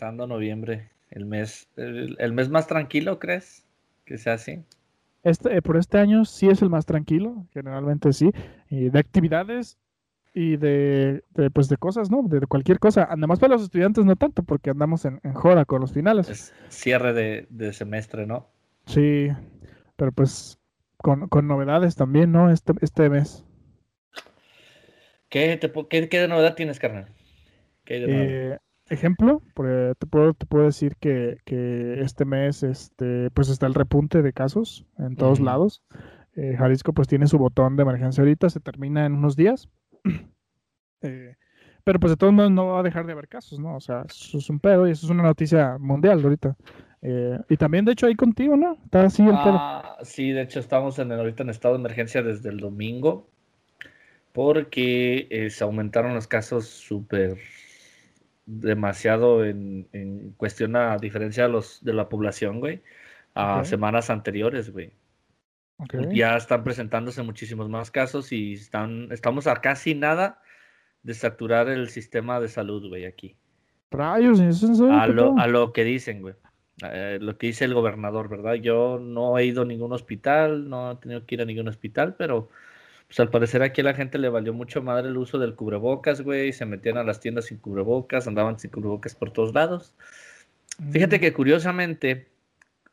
empezando noviembre, el mes, el, mes más tranquilo, ¿crees? Que sea así. Este, eh, por este año sí es el más tranquilo, generalmente sí. Y de actividades y de, pues de cosas, ¿no? De, cualquier cosa. Además para los estudiantes no tanto, porque andamos en, en joda con los finales. Es cierre de, semestre, ¿no? Sí, pero pues con, novedades también, ¿no? Este, este mes. ¿Qué, qué, qué de novedad tienes, carnal? Eh, ejemplo, te puedo, te puedo decir que, este mes este, pues está el repunte de casos en todos lados. Eh, Jalisco pues tiene su botón de emergencia ahorita, se termina en unos días. Eh, pero pues de todos modos no va a dejar de haber casos, ¿no? O sea, eso es un pedo y eso es una noticia mundial ahorita. y también, de hecho, ahí contigo, ¿no? Está así el ah, Sí, de hecho, estamos en ahorita en estado de emergencia desde el domingo porque se aumentaron los casos súper demasiado en, cuestión a diferencia de, los, de la población, güey, a semanas anteriores, güey. Ya están presentándose muchísimos más casos y están, estamos a casi nada de saturar el sistema de salud, güey, aquí. Rayos, ¿eso a, lo, a lo que dicen, güey. Eh, lo que dice el gobernador, ¿verdad? Yo no he ido a ningún hospital, no he tenido que ir a ningún hospital, pero pues al parecer aquí a la gente le valió mucho madre el uso del cubrebocas, güey. Se metían a las tiendas sin cubrebocas, andaban sin cubrebocas por todos lados. Fíjate mm. que curiosamente,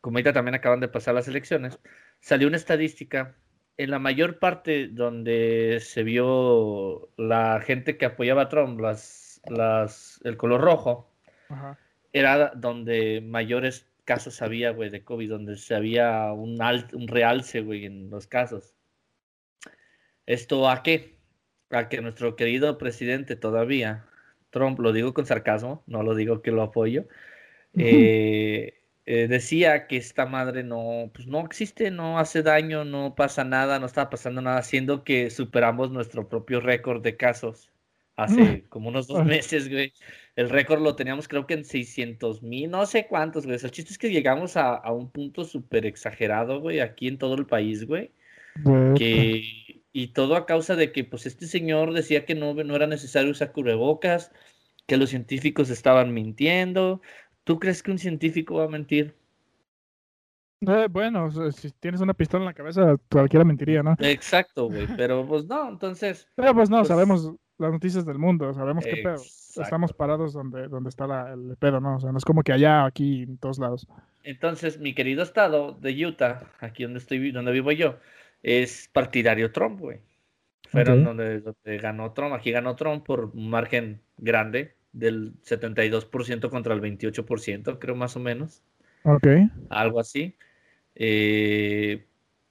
como ahorita también acaban de pasar las elecciones, salió una estadística en la mayor parte donde se vio la gente que apoyaba a Trump, las, las, el color rojo, era donde mayores casos había, güey, de COVID, donde se había un, un realce, güey, en los casos. ¿Esto a qué? A que nuestro querido presidente todavía, Trump, lo digo con sarcasmo, no lo digo que lo apoyo, eh, eh, decía que esta madre no, pues no existe, no hace daño, no pasa nada, no está pasando nada, siendo que superamos nuestro propio récord de casos hace como unos dos meses, güey. El récord lo teníamos creo que en 600 mil, no sé cuántos, güey. El chiste es que llegamos a, a un punto súper exagerado, güey, aquí en todo el país, güey. Que y todo a causa de que pues este señor decía que no, no era necesario usar cubrebocas, que los científicos estaban mintiendo. ¿Tú crees que un científico va a mentir? Eh, bueno, si tienes una pistola en la cabeza, cualquiera mentiría, ¿no? Exacto, güey, pero pues no, entonces... Pero pues no, pues sabemos las noticias del mundo, sabemos qué pedo. Estamos parados donde, donde está el pedo, ¿no? O sea, no es como que allá, aquí, en todos lados. Entonces, mi querido estado de Utah, aquí donde estoy, donde vivo yo, es partidario Trump, güey. Fueron donde, ganó Trump. Aquí ganó Trump por un margen grande del 72% contra el 28%, creo más o menos. Ok. Algo así. Eh,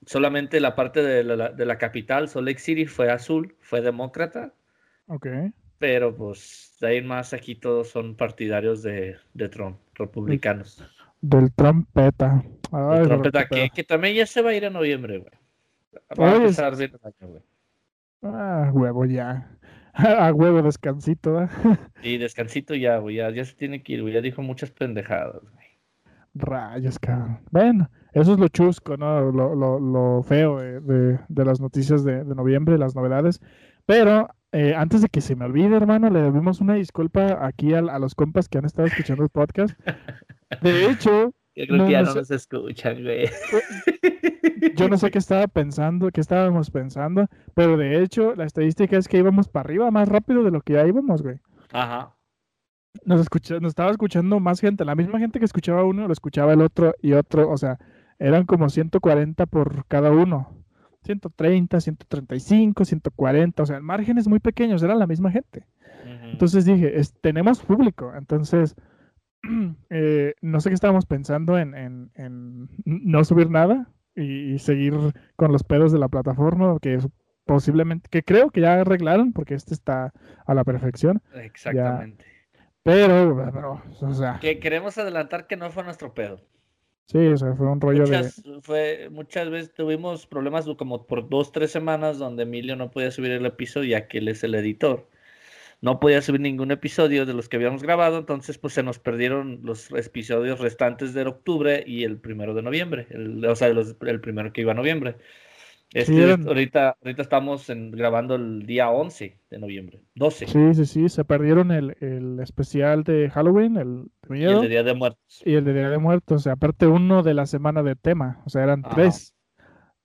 solamente la parte de la, de la, capital, Salt Lake City, fue azul, fue demócrata. Ok. Pero pues de ahí más aquí todos son partidarios de, Trump, republicanos. Del Trumpeta. Del Trumpeta, que, que, también ya se va a ir en noviembre, güey. Ah, huevo ya. A huevo, descansito. ¿eh? Sí, descansito ya, güey. Ya, se tiene que ir, güey. Ya dijo muchas pendejadas, güey. Rayos, cabrón. Bueno, eso es lo chusco, ¿no? Lo, lo, lo feo de, de, las noticias de, de, noviembre, las novedades. Pero eh, antes de que se me olvide, hermano, le debemos una disculpa aquí a, a los compas que han estado escuchando el podcast. De hecho, yo creo que ya no nos escuchan, güey. Yo no sé qué estaba pensando, qué estábamos pensando, pero de hecho la estadística es que íbamos para arriba más rápido de lo que ya íbamos, güey. Ajá. Nos, escucha, nos estaba escuchando más gente, la misma gente que escuchaba uno, lo escuchaba el otro y otro, o sea, eran como 140 por cada uno. 130, 135, 140, o sea, márgenes muy pequeños, eran la misma gente. Entonces dije, tenemos público, entonces Eh, no sé qué estábamos pensando en, no subir nada y, seguir con los pedos de la plataforma, que posiblemente, que creo que ya arreglaron, porque este está a la perfección. Exactamente. Pero, o sea. Que queremos adelantar que no fue nuestro pedo. Sí, o sea, fue un rollo de. Fue, muchas veces tuvimos problemas como por dos, tres semanas donde Emilio no podía subir el episodio ya que él es el editor no podía subir ningún episodio de los que habíamos grabado, entonces pues se nos perdieron los episodios restantes de octubre y el primero de noviembre, el, o sea, el primero que iba a noviembre. Este, ahorita, ahorita estamos grabando el día 11 de noviembre, 12. Sí, sí, sí, se perdieron el, el especial de Halloween, el de Y el de Día de Muertos. Y el de Día de Muertos, o sea, aparte uno de la semana de tema, o sea, eran tres.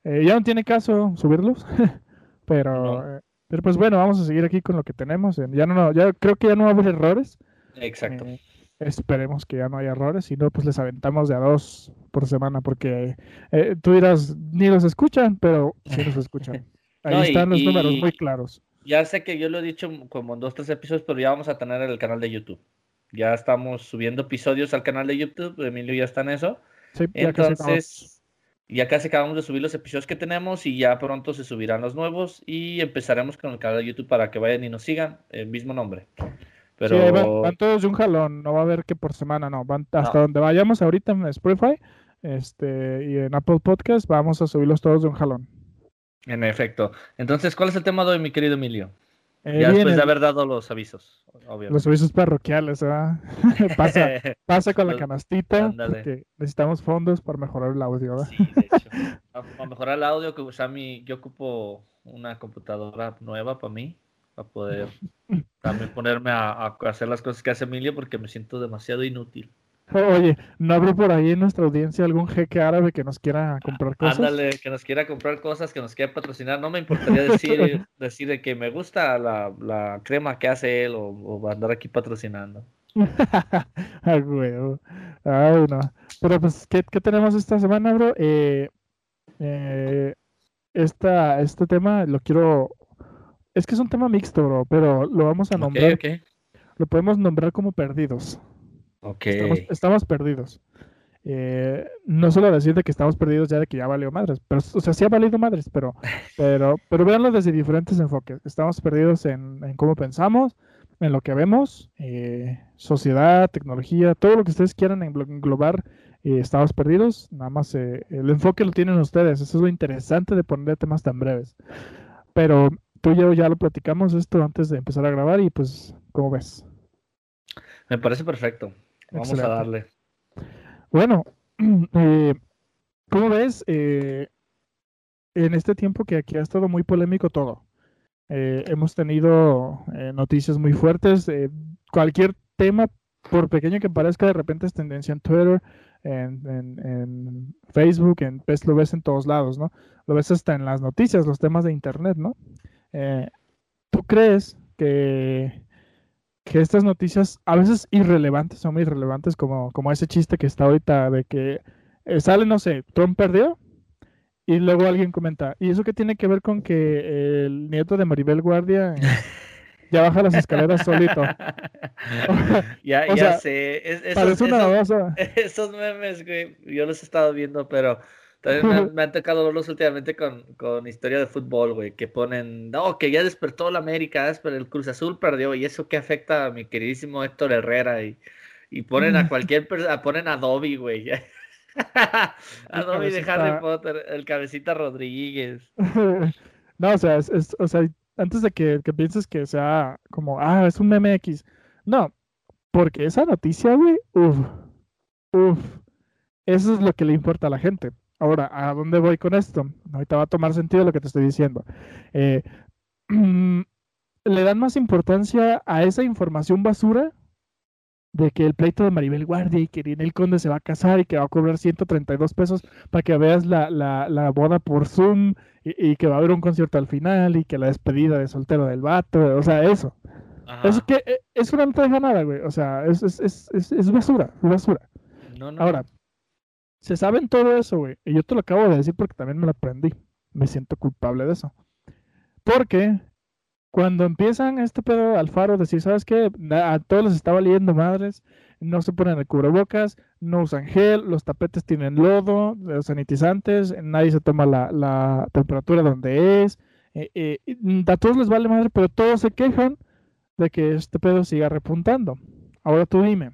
Eh, ya no tiene caso subirlos, pero, eh, pero pues bueno, vamos a seguir aquí con lo que tenemos. Ya no, ya creo que ya no va a haber errores. Exacto. Eh, esperemos que ya no haya errores, si no, pues les aventamos de a dos por semana, porque tú dirás, ni los escuchan, pero sí los escuchan. Ahí están los números muy claros. Ya sé que yo lo he dicho como en dos, tres episodios, pero ya vamos a tener el canal de YouTube. Ya estamos subiendo episodios al canal de YouTube, Emilio ya está en eso. Sí, Entonces, ya casi acabamos de subir los episodios que tenemos y ya pronto se subirán los nuevos y empezaremos con el canal de YouTube para que vayan y nos sigan, el mismo nombre. Pero... Sí, van, todos de un jalón, no va a haber que por semana, no, van hasta donde vayamos ahorita en Spotify este, y en Apple Podcast vamos a subirlos todos de un jalón. En efecto. Entonces, ¿cuál es el tema de hoy, mi querido Emilio? Eh, ya después de haber dado los avisos, obviamente. Los avisos parroquiales, ¿verdad? pasa, pasa con la canastita, porque necesitamos fondos para mejorar el audio, ¿verdad? Sí, de hecho. Para mejorar el audio, que mi, yo ocupo una computadora nueva para mí, para poder también ponerme a hacer las cosas que hace Emilio, porque me siento demasiado inútil. Oye, ¿no habrá por ahí en nuestra audiencia algún jeque árabe que nos quiera comprar cosas? Ándale, que nos quiera comprar cosas, que nos quiera patrocinar. No me importaría decir, decir de que me gusta la, crema que hace él o, andar aquí patrocinando. ah, huevo. Ay, no. Pero pues, ¿qué, tenemos esta semana, bro? Eh, eh, esta, este tema lo quiero... Es que es un tema mixto, bro, pero lo vamos a nombrar. Lo podemos nombrar como perdidos. Estamos, perdidos. Eh, no solo decir de que estamos perdidos ya de que ya valió madres, pero, o sea, sí ha valido madres, pero, pero, pero véanlo desde diferentes enfoques. Estamos perdidos en, cómo pensamos, en lo que vemos, eh, sociedad, tecnología, todo lo que ustedes quieran englobar, eh, estamos perdidos. Nada más el enfoque lo tienen ustedes. Eso es lo interesante de poner temas tan breves. Pero tú y yo ya lo platicamos esto antes de empezar a grabar y pues, ¿cómo ves? Me parece perfecto. Vamos a darle. Bueno, eh, ¿cómo ves? Eh, en este tiempo que aquí ha estado muy polémico todo. Eh, hemos tenido noticias muy fuertes. cualquier tema, por pequeño que parezca, de repente es tendencia en Twitter, en, Facebook, en, pues, lo ves en todos lados, ¿no? Lo ves hasta en las noticias, los temas de Internet, ¿no? ¿Tú crees que que estas noticias a veces irrelevantes son muy irrelevantes, como, como ese chiste que está ahorita de que eh, sale, no sé, Trump perdió y luego alguien comenta, ¿y eso qué tiene que ver con que el nieto de Maribel Guardia ya baja las escaleras solito? ya, ya sé. parece una esos memes, güey, yo los he estado viendo, pero también me, han, tocado verlos últimamente con, con, historia de fútbol, güey, que ponen, no, que ya despertó la América, pero el Cruz Azul perdió, y eso que afecta a mi queridísimo Héctor Herrera, y, y ponen a cualquier persona, ponen a Dobby, güey. a Dobby de Harry Potter, el cabecita Rodríguez. no, o sea, es, o sea, antes de que, que pienses que sea como, ah, es un meme X. No, porque esa noticia, güey, uff, uff, eso es lo que le importa a la gente. Ahora, ¿a dónde voy con esto? Ahorita va a tomar sentido lo que te estoy diciendo. Eh, le dan más importancia a esa información basura de que el pleito de Maribel Guardia y que el Conde se va a casar y que va a cobrar 132 pesos para que veas la, boda por Zoom y, que va a haber un concierto al final y que la despedida de soltero del vato, o sea, eso. Es que eh, eso no te deja nada, güey. O sea, es, es, es, es basura, es basura. No, no. Ahora, se saben todo eso, güey. Y yo te lo acabo de decir porque también me lo aprendí. Me siento culpable de eso. Porque cuando empiezan este pedo Alfaro decir, ¿sabes qué? A todos les está valiendo madres, no se ponen el cubrebocas, no usan gel, los tapetes tienen lodo, los sanitizantes, nadie se toma la, temperatura donde es. Eh, eh, a todos les vale madre, pero todos se quejan de que este pedo siga repuntando. Ahora tú dime,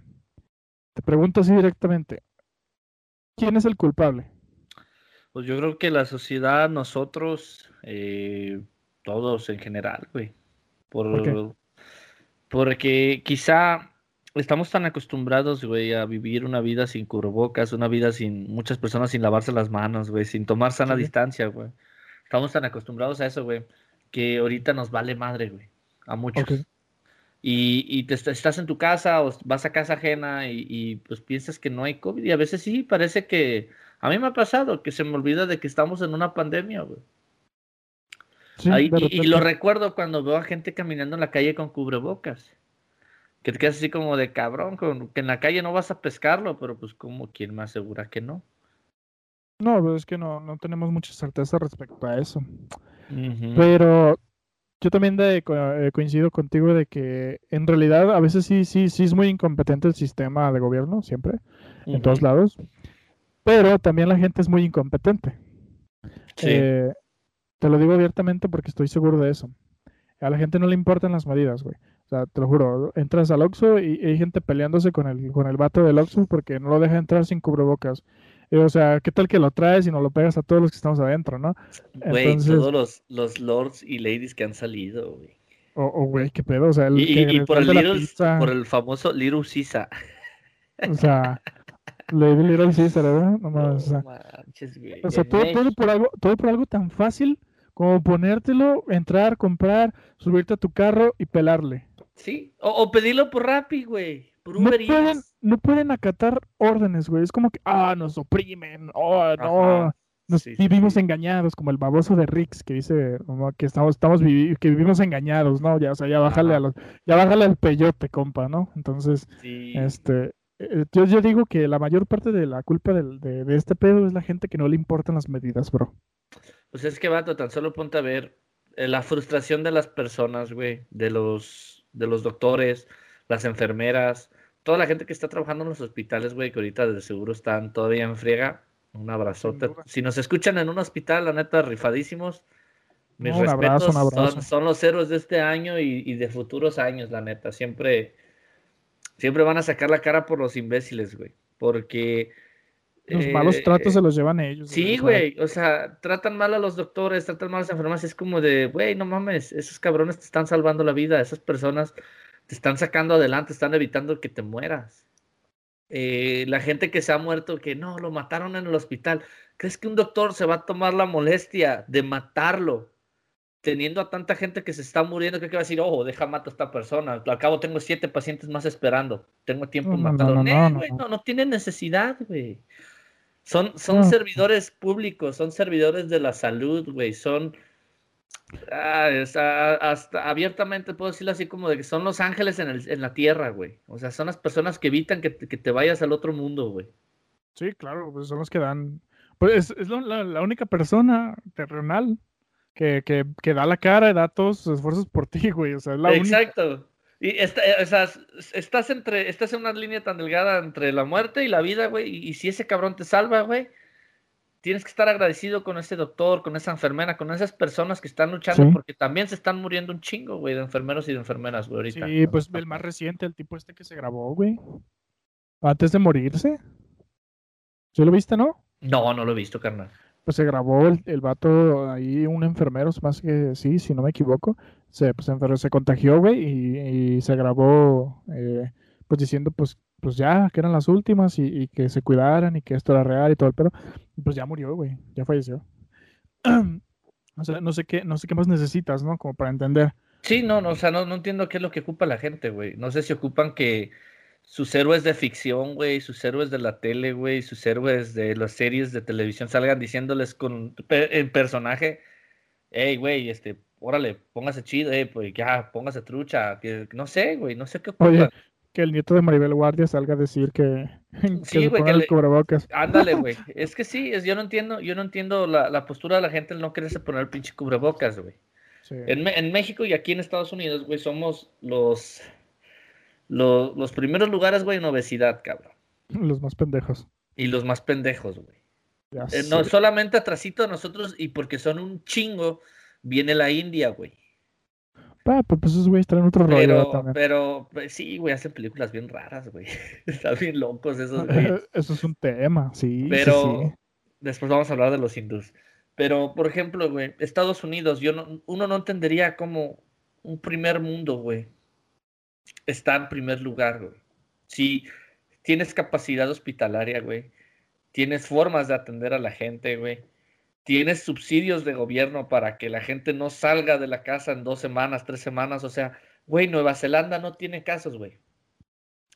te pregunto así directamente, ¿Quién es el culpable? Pues yo creo que la sociedad, nosotros, eh, todos en general, güey. Por, Porque quizá estamos tan acostumbrados, güey, a vivir una vida sin cubrebocas, una vida sin muchas personas sin lavarse las manos, güey, sin tomar sana distancia, güey. Estamos tan acostumbrados a eso, güey, que ahorita nos vale madre, güey, a muchos. Y, y te, estás en tu casa o vas a casa ajena y, y, pues piensas que no hay COVID y a veces sí, parece que... A mí me ha pasado que se me olvida de que estamos en una pandemia, güey y, lo recuerdo cuando veo a gente caminando en la calle con cubrebocas. Que te quedas así como de cabrón, que en la calle no vas a pescarlo, pero pues como quién me asegura que no. No, pues, es que no, no tenemos mucha certeza respecto a eso. Pero yo también de, eh, coincido contigo de que en realidad a veces sí, sí, sí es muy incompetente el sistema de gobierno, siempre, en todos lados. Pero también la gente es muy incompetente. Sí. Eh, te lo digo abiertamente porque estoy seguro de eso. A la gente no le importan las medidas, güey. O sea, te lo juro, entras al Oxxo y, hay gente peleándose con el, con el vato del Oxxo porque no lo deja entrar sin cubrebocas. O sea, ¿qué tal que lo traes y no lo pegas a todos los que estamos adentro, no? Güey, todos los, los lords y ladies que han salido, güey. O, güey, qué pedo, o sea, el, y, por, el por el famoso Little Sisa. O sea, Lady Little Caesar, ¿verdad? No, o sea, o sea todo, todo, por algo, todo por algo tan fácil como ponértelo, entrar, comprar, subirte a tu carro y pelarle. Sí, o, pedirlo por Rappi, güey. Por no pueden, no pueden acatar órdenes, güey. Es como que, ah, nos oprimen, oh, no. Nos vivimos engañados, como el baboso de Rix que dice que estamos, estamos que vivimos engañados, ¿no? Ya, o sea, ya bájale a los, ya bájale al peyote, compa, ¿no? Entonces, este, eh, yo, yo, digo que la mayor parte de la culpa de, de, este pedo es la gente que no le importan las medidas, bro. Pues es que, vato, tan solo ponte a ver eh, la frustración de las personas, güey, de los, de los doctores, las enfermeras, toda la gente que está trabajando en los hospitales, güey, que ahorita de seguro están todavía en friega. Un abrazote. Si nos escuchan en un hospital, la neta, rifadísimos. Mis respetos Son, los héroes de este año y, y, de futuros años, la neta. Siempre, siempre van a sacar la cara por los imbéciles, güey. Porque los malos tratos se los llevan ellos. Sí, güey. O sea, tratan mal a los doctores, tratan mal a las enfermeras. Es como de, güey, no mames, esos cabrones te están salvando la vida. Esas personas te están sacando adelante, están evitando que te mueras. Eh, la gente que se ha muerto, que no, lo mataron en el hospital. ¿Crees que un doctor se va a tomar la molestia de matarlo? Teniendo a tanta gente que se está muriendo, ¿qué va a decir? Ojo, deja matar a esta persona. Al cabo tengo siete pacientes más esperando. Tengo tiempo no, matarlo. No, no, no, no, tiene necesidad, güey. Son, son servidores públicos, son servidores de la salud, güey. Son. Ah, hasta abiertamente puedo decirlo así como de que son los ángeles en, el, en la tierra, güey. O sea, son las personas que evitan que, que te vayas al otro mundo, güey. Sí, claro, pues son los que dan. Pues es, la, la, única persona terrenal que, que, que, da la cara y da todos sus esfuerzos por ti, güey. O sea, es la Exacto. Y está, o sea, estás entre, estás en una línea tan delgada entre la muerte y la vida, güey. Y, si ese cabrón te salva, güey, tienes que estar agradecido con ese doctor, con esa enfermera, con esas personas que están luchando, porque también se están muriendo un chingo, güey, de enfermeros y de enfermeras, güey, ahorita. Sí, pues el más reciente, el tipo este que se grabó, güey. Antes de morirse. ¿Sí lo viste, no? No, no lo he visto, carnal pues se grabó el, el, vato ahí, un enfermero, más que sí, si no me equivoco, se, pues, se contagió, güey, y, se grabó, eh, pues diciendo, pues, pues ya, que eran las últimas y, que se cuidaran y que esto era real y todo el pedo, pues ya murió, güey, ya falleció. o sea, no sé qué, no sé qué más necesitas, ¿no? Como para entender. Sí, no, no, o sea, no, no entiendo qué es lo que ocupa la gente, güey. No sé si ocupan que sus héroes de ficción, güey, sus héroes de la tele, güey, sus héroes de las series de televisión salgan diciéndoles con el personaje, hey, güey, este, órale, póngase chido, eh, pues ya, póngase trucha, que, no sé, güey, no sé qué Oye, que el nieto de Maribel Guardia salga a decir que, sí, que le, cubrebocas. Ándale, güey, es que sí, es, yo no entiendo, yo no entiendo la, la postura de la gente el no quererse poner el pinche cubrebocas, güey. En, en México y aquí en Estados Unidos, güey, somos los los primeros lugares, güey, en obesidad, cabrón. Los más pendejos. Y los más pendejos, güey. Eh, no solamente atrasito de nosotros y porque son un chingo, viene la India, güey. Ah, pues, pues esos güeyes traen otro rollo también. Pero, pues, sí, güey, hacen películas bien raras, güey. Están bien locos esos güeyes. Eso es un tema, sí. Pero después vamos a hablar de los hindús. Pero, por ejemplo, güey, Estados Unidos, yo no, uno no entendería como un primer mundo, güey está en primer lugar, güey. Si tienes capacidad hospitalaria, güey, tienes formas de atender a la gente, güey, tienes subsidios de gobierno para que la gente no salga de la casa en dos semanas, tres semanas. O sea, güey, Nueva Zelanda no tiene casos, güey.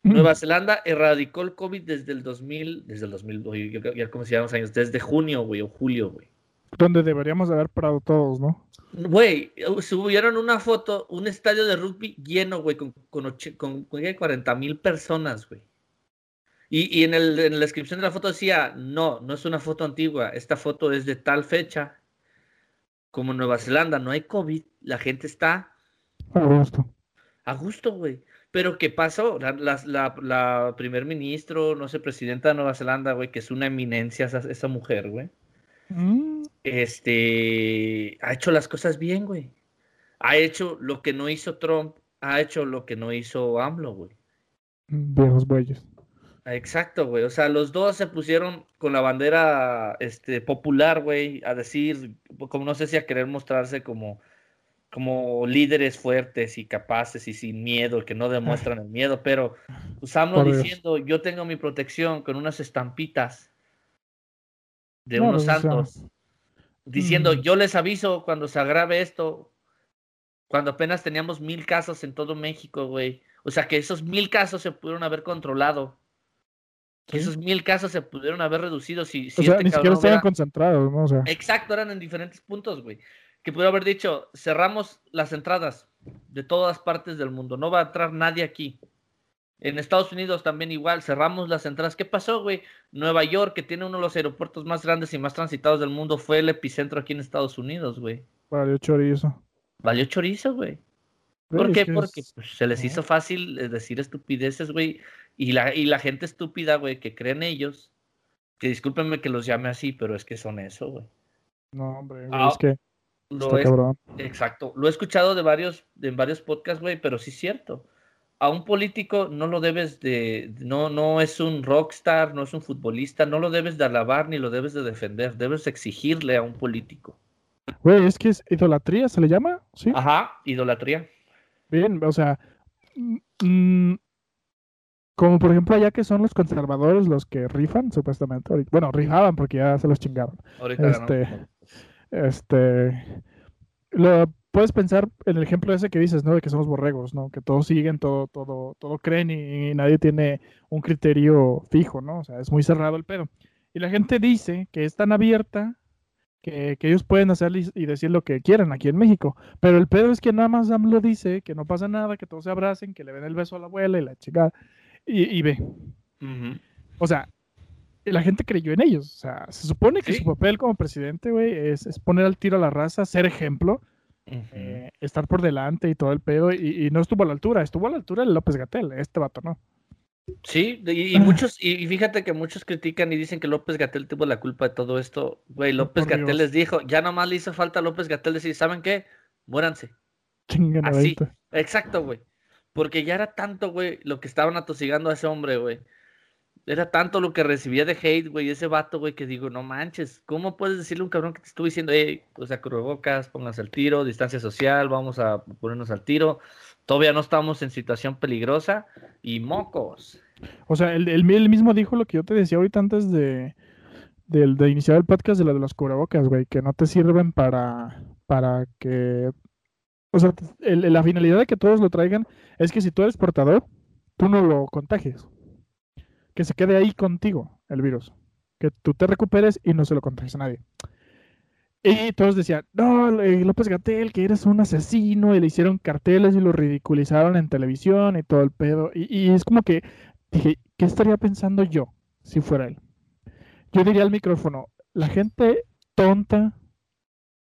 Mm. Nueva Zelanda erradicó el COVID desde el 2000, desde el 2000, oye, yo creo- ya como si llevamos años, desde junio, güey, o julio, güey. Donde deberíamos haber parado todos, ¿no? Güey, subieron una foto, un estadio de rugby lleno, güey, con, con, och- con, 40 mil personas, güey. Y, y en, el, en la descripción de la foto decía, no, no es una foto antigua, esta foto es de tal fecha. Como en Nueva Zelanda no hay COVID, la gente está A gusto. a gusto, güey. Pero ¿qué pasó? La, la, la, la primer ministro, no sé, presidenta de Nueva Zelanda, güey, que es una eminencia esa, esa mujer, güey. Mm, Este, ha hecho las cosas bien, güey. Ha hecho lo que no hizo Trump, ha hecho lo que no hizo AMLO, güey. viejos bueyes. Exacto, güey. O sea, los dos se pusieron con la bandera este, popular, güey, a decir, como no sé si a querer mostrarse como, como líderes fuertes y capaces y sin miedo, que no demuestran el miedo, pero usamos Dios. diciendo, yo tengo mi protección con unas estampitas de No, unos pues, sea, santos, diciendo, mm. yo les aviso cuando se agrave esto, cuando apenas teníamos mil casos en todo México, güey. O sea, que esos mil casos se pudieron haber controlado. Sí. esos mil casos se pudieron haber reducido si, si O sea, este ni siquiera estaban hubiera- concentrados, ¿no? O sea, Exacto, eran en diferentes puntos, güey. Que pudo haber dicho, cerramos las entradas de todas partes del mundo, no va a entrar nadie aquí. En Estados Unidos también igual, cerramos las entradas. ¿Qué pasó, güey? Nueva York, que tiene uno de los aeropuertos más grandes y más transitados del mundo, fue el epicentro aquí en Estados Unidos, güey. valió chorizo. Valió chorizo, güey. ¿Por qué? que Porque pues, se les hizo fácil eh, decir estupideces, güey. Y la, y la gente estúpida, güey, que cree en ellos, que discúlpenme que los llame así, pero es que son eso, güey. No, hombre, güey, Ah, es que Lo cabrón. exacto. Lo he escuchado de varios, de varios podcasts, güey, pero sí es cierto. A un político no lo debes de, no, no es un rockstar, no es un futbolista, no lo debes de alabar ni lo debes de defender, debes exigirle a un político. Güey, es que es idolatría, ¿se le llama? Sí. Ajá, idolatría. Bien, o sea, mm, mm, como por ejemplo allá que son los conservadores los que rifan, supuestamente. Bueno, rifaban porque ya se los chingaron. Ahorita Este. Este, lo puedes pensar en el ejemplo ese que dices, ¿no? De que somos borregos, ¿no? Que todos siguen, todo, todo, todo creen y, y nadie tiene un criterio fijo, ¿no? O sea, es muy cerrado el pedo. Y la gente dice que es tan abierta que, que ellos pueden hacer y, y decir lo que quieran aquí en México. Pero el pedo es que nada más AMLO dice que no pasa nada, que todos se abracen, que le den el beso a la abuela y la chica. Y, y ve. Ujú. O sea, la gente creyó en ellos. O sea, se supone que Sí. su papel como presidente, güey, es, es poner al tiro a la raza, ser ejemplo, eh, estar por delante y todo el pedo. Y, y no estuvo a la altura. Estuvo a la altura el López Gatel, este vato, ¿no? Sí, de- y, y Ah. muchos, y, fíjate que muchos critican y dicen que López Gatel tuvo la culpa de todo esto. Güey, López Gatel les dijo, ya nomás le hizo falta a López Gatel decir, ¿saben qué? Muéranse. Así. 20. Exacto, güey. Porque ya era tanto, güey, lo que estaban atosigando a ese hombre, güey. Era tanto lo que recibía de hate, güey, ese vato, güey, que digo, no manches, ¿cómo puedes decirle a un cabrón que te estuvo diciendo, hey, o sea, cubrebocas, pónganse al tiro, distancia social, vamos a ponernos al tiro, todavía no estamos en situación peligrosa y mocos. O sea, él, mismo dijo lo que yo te decía ahorita antes de, del- de iniciar el podcast de lo de los cubrebocas, güey, que no te sirven para, para que... O sea, el- la finalidad de que todos lo traigan es que si tú eres portador, tú no lo contagies. Que se quede ahí contigo el virus. Que tú te recuperes y no se lo contagies a nadie. Y todos decían, no, eh, López Gatel, que eres un asesino, y le hicieron carteles y lo ridiculizaron en televisión y todo el pedo. Y, y es como que dije, ¿qué estaría pensando yo si fuera él? Yo diría al micrófono, la gente tonta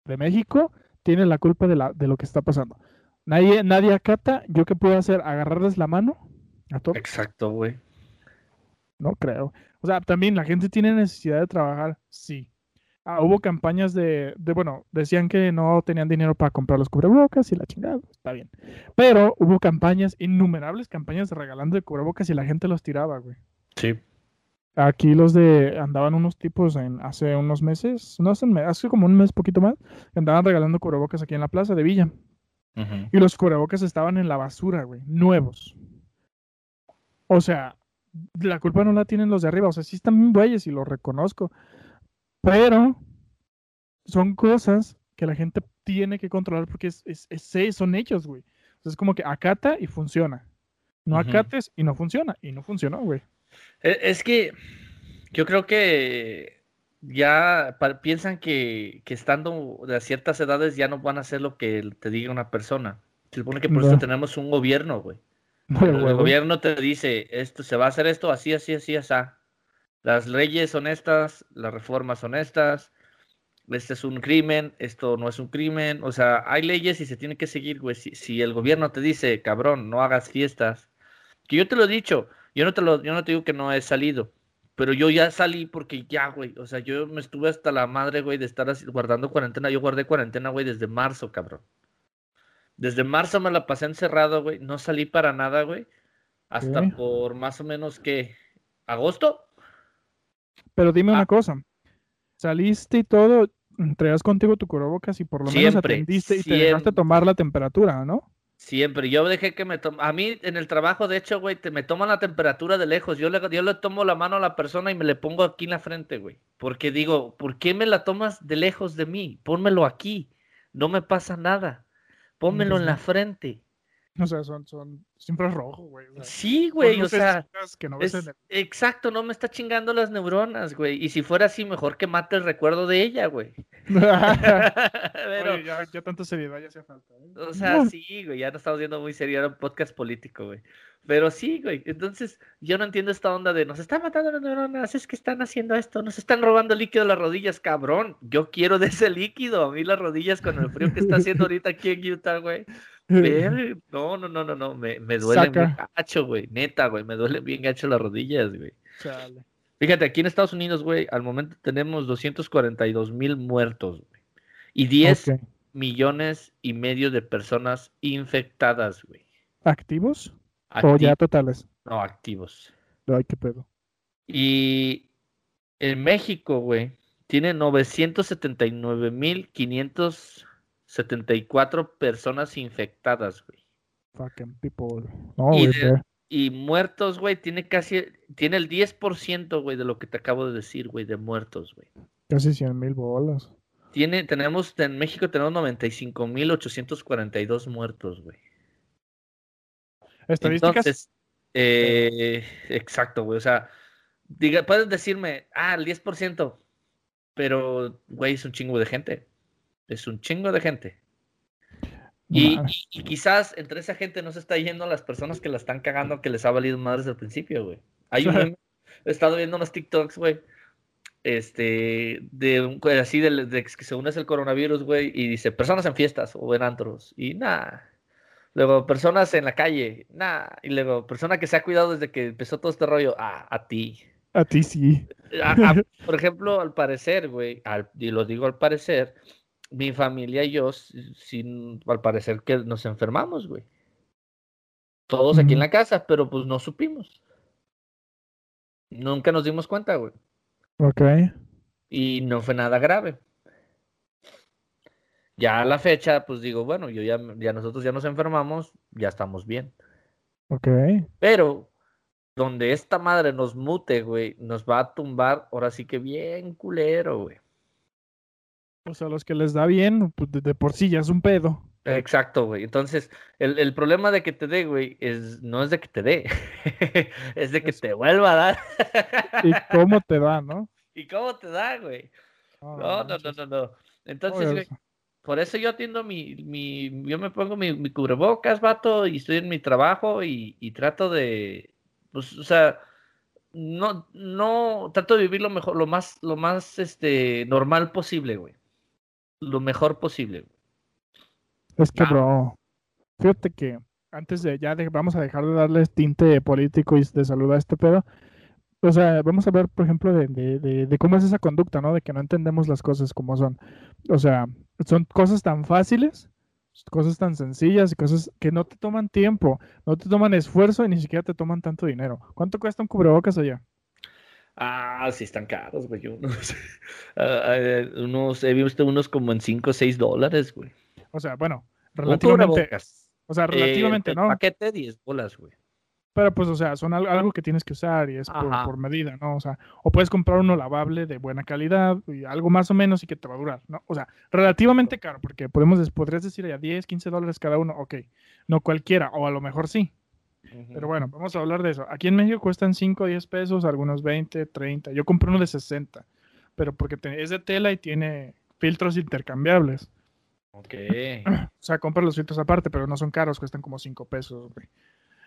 de México tiene la culpa de, la, de lo que está pasando. Nadie, nadie acata, ¿yo qué puedo hacer? ¿Agarrarles la mano? ¿A todos? Exacto, güey. No creo. O sea, también la gente tiene necesidad de trabajar, sí. Ah, hubo campañas de, de, bueno, decían que no tenían dinero para comprar los cubrebocas y la chingada, está bien. Pero hubo campañas, innumerables campañas regalando de cubrebocas y la gente los tiraba, güey. Sí. Aquí los de, andaban unos tipos en, hace unos meses, no hace, un mes, hace como un mes, poquito más, andaban regalando cubrebocas aquí en la plaza de Villa. Y los cubrebocas estaban en la basura, güey, nuevos. O sea, la culpa no la tienen los de arriba, o sea, sí están bien güeyes y lo reconozco. Pero son cosas que la gente tiene que controlar porque es, es, es- son hechos, güey. O sea, es como que acata y funciona. No acates y no funciona. Y no funcionó, güey. E- Es que yo creo que ya piensan que, que estando de ciertas edades ya no van a hacer lo que te diga una persona. Se supone que por No. eso tenemos un gobierno, güey. No, de El gobierno te dice, esto se va a hacer esto así, así, así, así. Las leyes son estas, las reformas son estas. Este es un crimen, esto no es un crimen. O sea, hay leyes y se tiene que seguir, güey. Si, si el gobierno te dice, cabrón, no hagas fiestas, que yo te lo he dicho, yo no te lo, yo no te digo que no he salido, pero yo ya salí porque ya, güey. O sea, yo me estuve hasta la madre, güey, de estar así- guardando cuarentena. Yo guardé cuarentena, güey, desde marzo, cabrón. Desde marzo me la pasé encerrado, güey. No salí para nada, güey. Hasta por más o menos que agosto. Pero dime Ah. una cosa. Saliste y todo, traías contigo tu cubrebocas y por lo menos Siempre, atendiste y te dejaste siempre. tomar la temperatura, ¿no? Siempre. Yo dejé que me tome. A mí en el trabajo, de hecho, güey, te me toman la temperatura de lejos. Yo le, yo le tomo la mano a la persona y me le pongo aquí en la frente, güey. Porque digo, ¿por qué me la tomas de lejos de mí? Pónmelo aquí. No me pasa nada. Pónmelo en la frente. O sea, son, son siempre rojo, güey. o sea, Sí, güey, o sea. chicas que no ves Es- en el- exacto, no me está chingando las neuronas, güey. Y si fuera así, mejor que mate el recuerdo de ella, güey. Pero, Oye, ya, ya tanta seriedad ya hacía falta. ¿eh? o sea, sí, güey, ya no estamos viendo muy serio, era un podcast político, güey. Pero sí, güey. Entonces, yo no entiendo esta onda de nos están matando las neuronas, es que están haciendo esto, nos están robando líquido de las rodillas, cabrón. Yo quiero de ese líquido. A mí las rodillas con el frío que está haciendo ahorita aquí en Utah, güey. Ver, No, no, no, no, no. Me, me duele bien gacho, güey. Neta, güey. Me duele bien gacho las rodillas, güey. Chale. Fíjate, aquí en Estados Unidos, güey, al momento tenemos 242 mil muertos, güey. Y 10 Ok. millones y medio de personas infectadas, güey. ¿Activos? O Acti- ya totales. No, activos. Ay, qué pedo. Y en México, güey, tiene 979 mil 574 personas infectadas, güey. Fucking people. No, Y güey, de- ve. Y muertos, güey, tiene casi, tiene el 10%, güey, de lo que te acabo de decir, güey, de muertos, güey. casi 100 mil bolas. Tiene, tenemos, en México tenemos 95.842 muertos, güey. Estadísticas. Entonces, eh, exacto, güey. O sea, diga, puedes decirme, ah, el 10%, pero, güey, es un chingo de gente. Es un chingo de gente. Y, quizás entre esa gente no se está yendo las personas que la están cagando, que les ha valido madres al principio, güey. Hay un he estado viendo unos TikToks, güey. Este, de un- así de, de que se une el coronavirus, güey, y dice personas en fiestas o en antros, y nada. Luego personas en la calle, nada. Y luego persona que se ha cuidado desde que empezó todo este rollo, ah, a ti. A ti sí. A- a- por ejemplo, al parecer, güey, y lo digo al parecer, mi familia y yo, si- sin, al parecer que nos enfermamos, güey. Todos aquí en la casa, pero pues no supimos. Nunca nos dimos cuenta, güey. Ok. Y no fue nada grave. Ya a la fecha, pues digo, bueno, yo ya, ya nosotros ya nos enfermamos, ya estamos bien. Ok. Pero donde esta madre nos mute, güey, nos va a tumbar, ahora sí que bien culero, güey. O sea, los que les da bien, pues de, de por sí ya es un pedo. Exacto, güey. Entonces, el, el problema de que te dé, güey, es, no es de que te dé, es de que Es- te vuelva a dar. ¿Y cómo te da, no? ¿Y cómo te da, güey? No, No, no, no, no, no. Entonces, güey, por eso yo atiendo mi, mi, yo me pongo mi, mi cubrebocas, vato, y estoy en mi trabajo y, y trato de, pues, o sea, no, no, trato de vivir lo mejor, lo más, lo más, este, normal posible, güey. Lo mejor posible. Es que, Ah. bro, fíjate que antes de ya de- vamos a dejar de darle tinte político y de salud a este pedo. O sea, vamos a ver, por ejemplo, de, de- de- de cómo es esa conducta, ¿no? De que no entendemos las cosas como son. O sea, son cosas tan fáciles, cosas tan sencillas y cosas que no te toman tiempo, no te toman esfuerzo y ni siquiera te toman tanto dinero. ¿Cuánto cuesta un cubrebocas allá? Ah, sí están caros, güey. Unos, ah, ah, unos, he visto unos como en 5 o 6 dólares, güey. O sea, bueno, relativamente, o sea, Eh, relativamente, el ¿no? paquete 10 bolas, güey. Pero pues, o sea, son algo que tienes que usar y es por, medida, ¿no? O sea, o puedes comprar uno lavable de buena calidad y algo más o menos y que te va a durar, ¿no? O sea, relativamente caro, porque podemos, podrías decir ya 10, 15 dólares cada uno, ok, no cualquiera, o a lo mejor sí. Pero bueno, vamos a hablar de eso. Aquí en México cuestan 5, 10 pesos, algunos 20, 30. Yo compré uno de 60, pero porque es de tela y tiene filtros intercambiables. Ok. O sea, compra los filtros aparte, pero no son caros, cuestan como 5 pesos.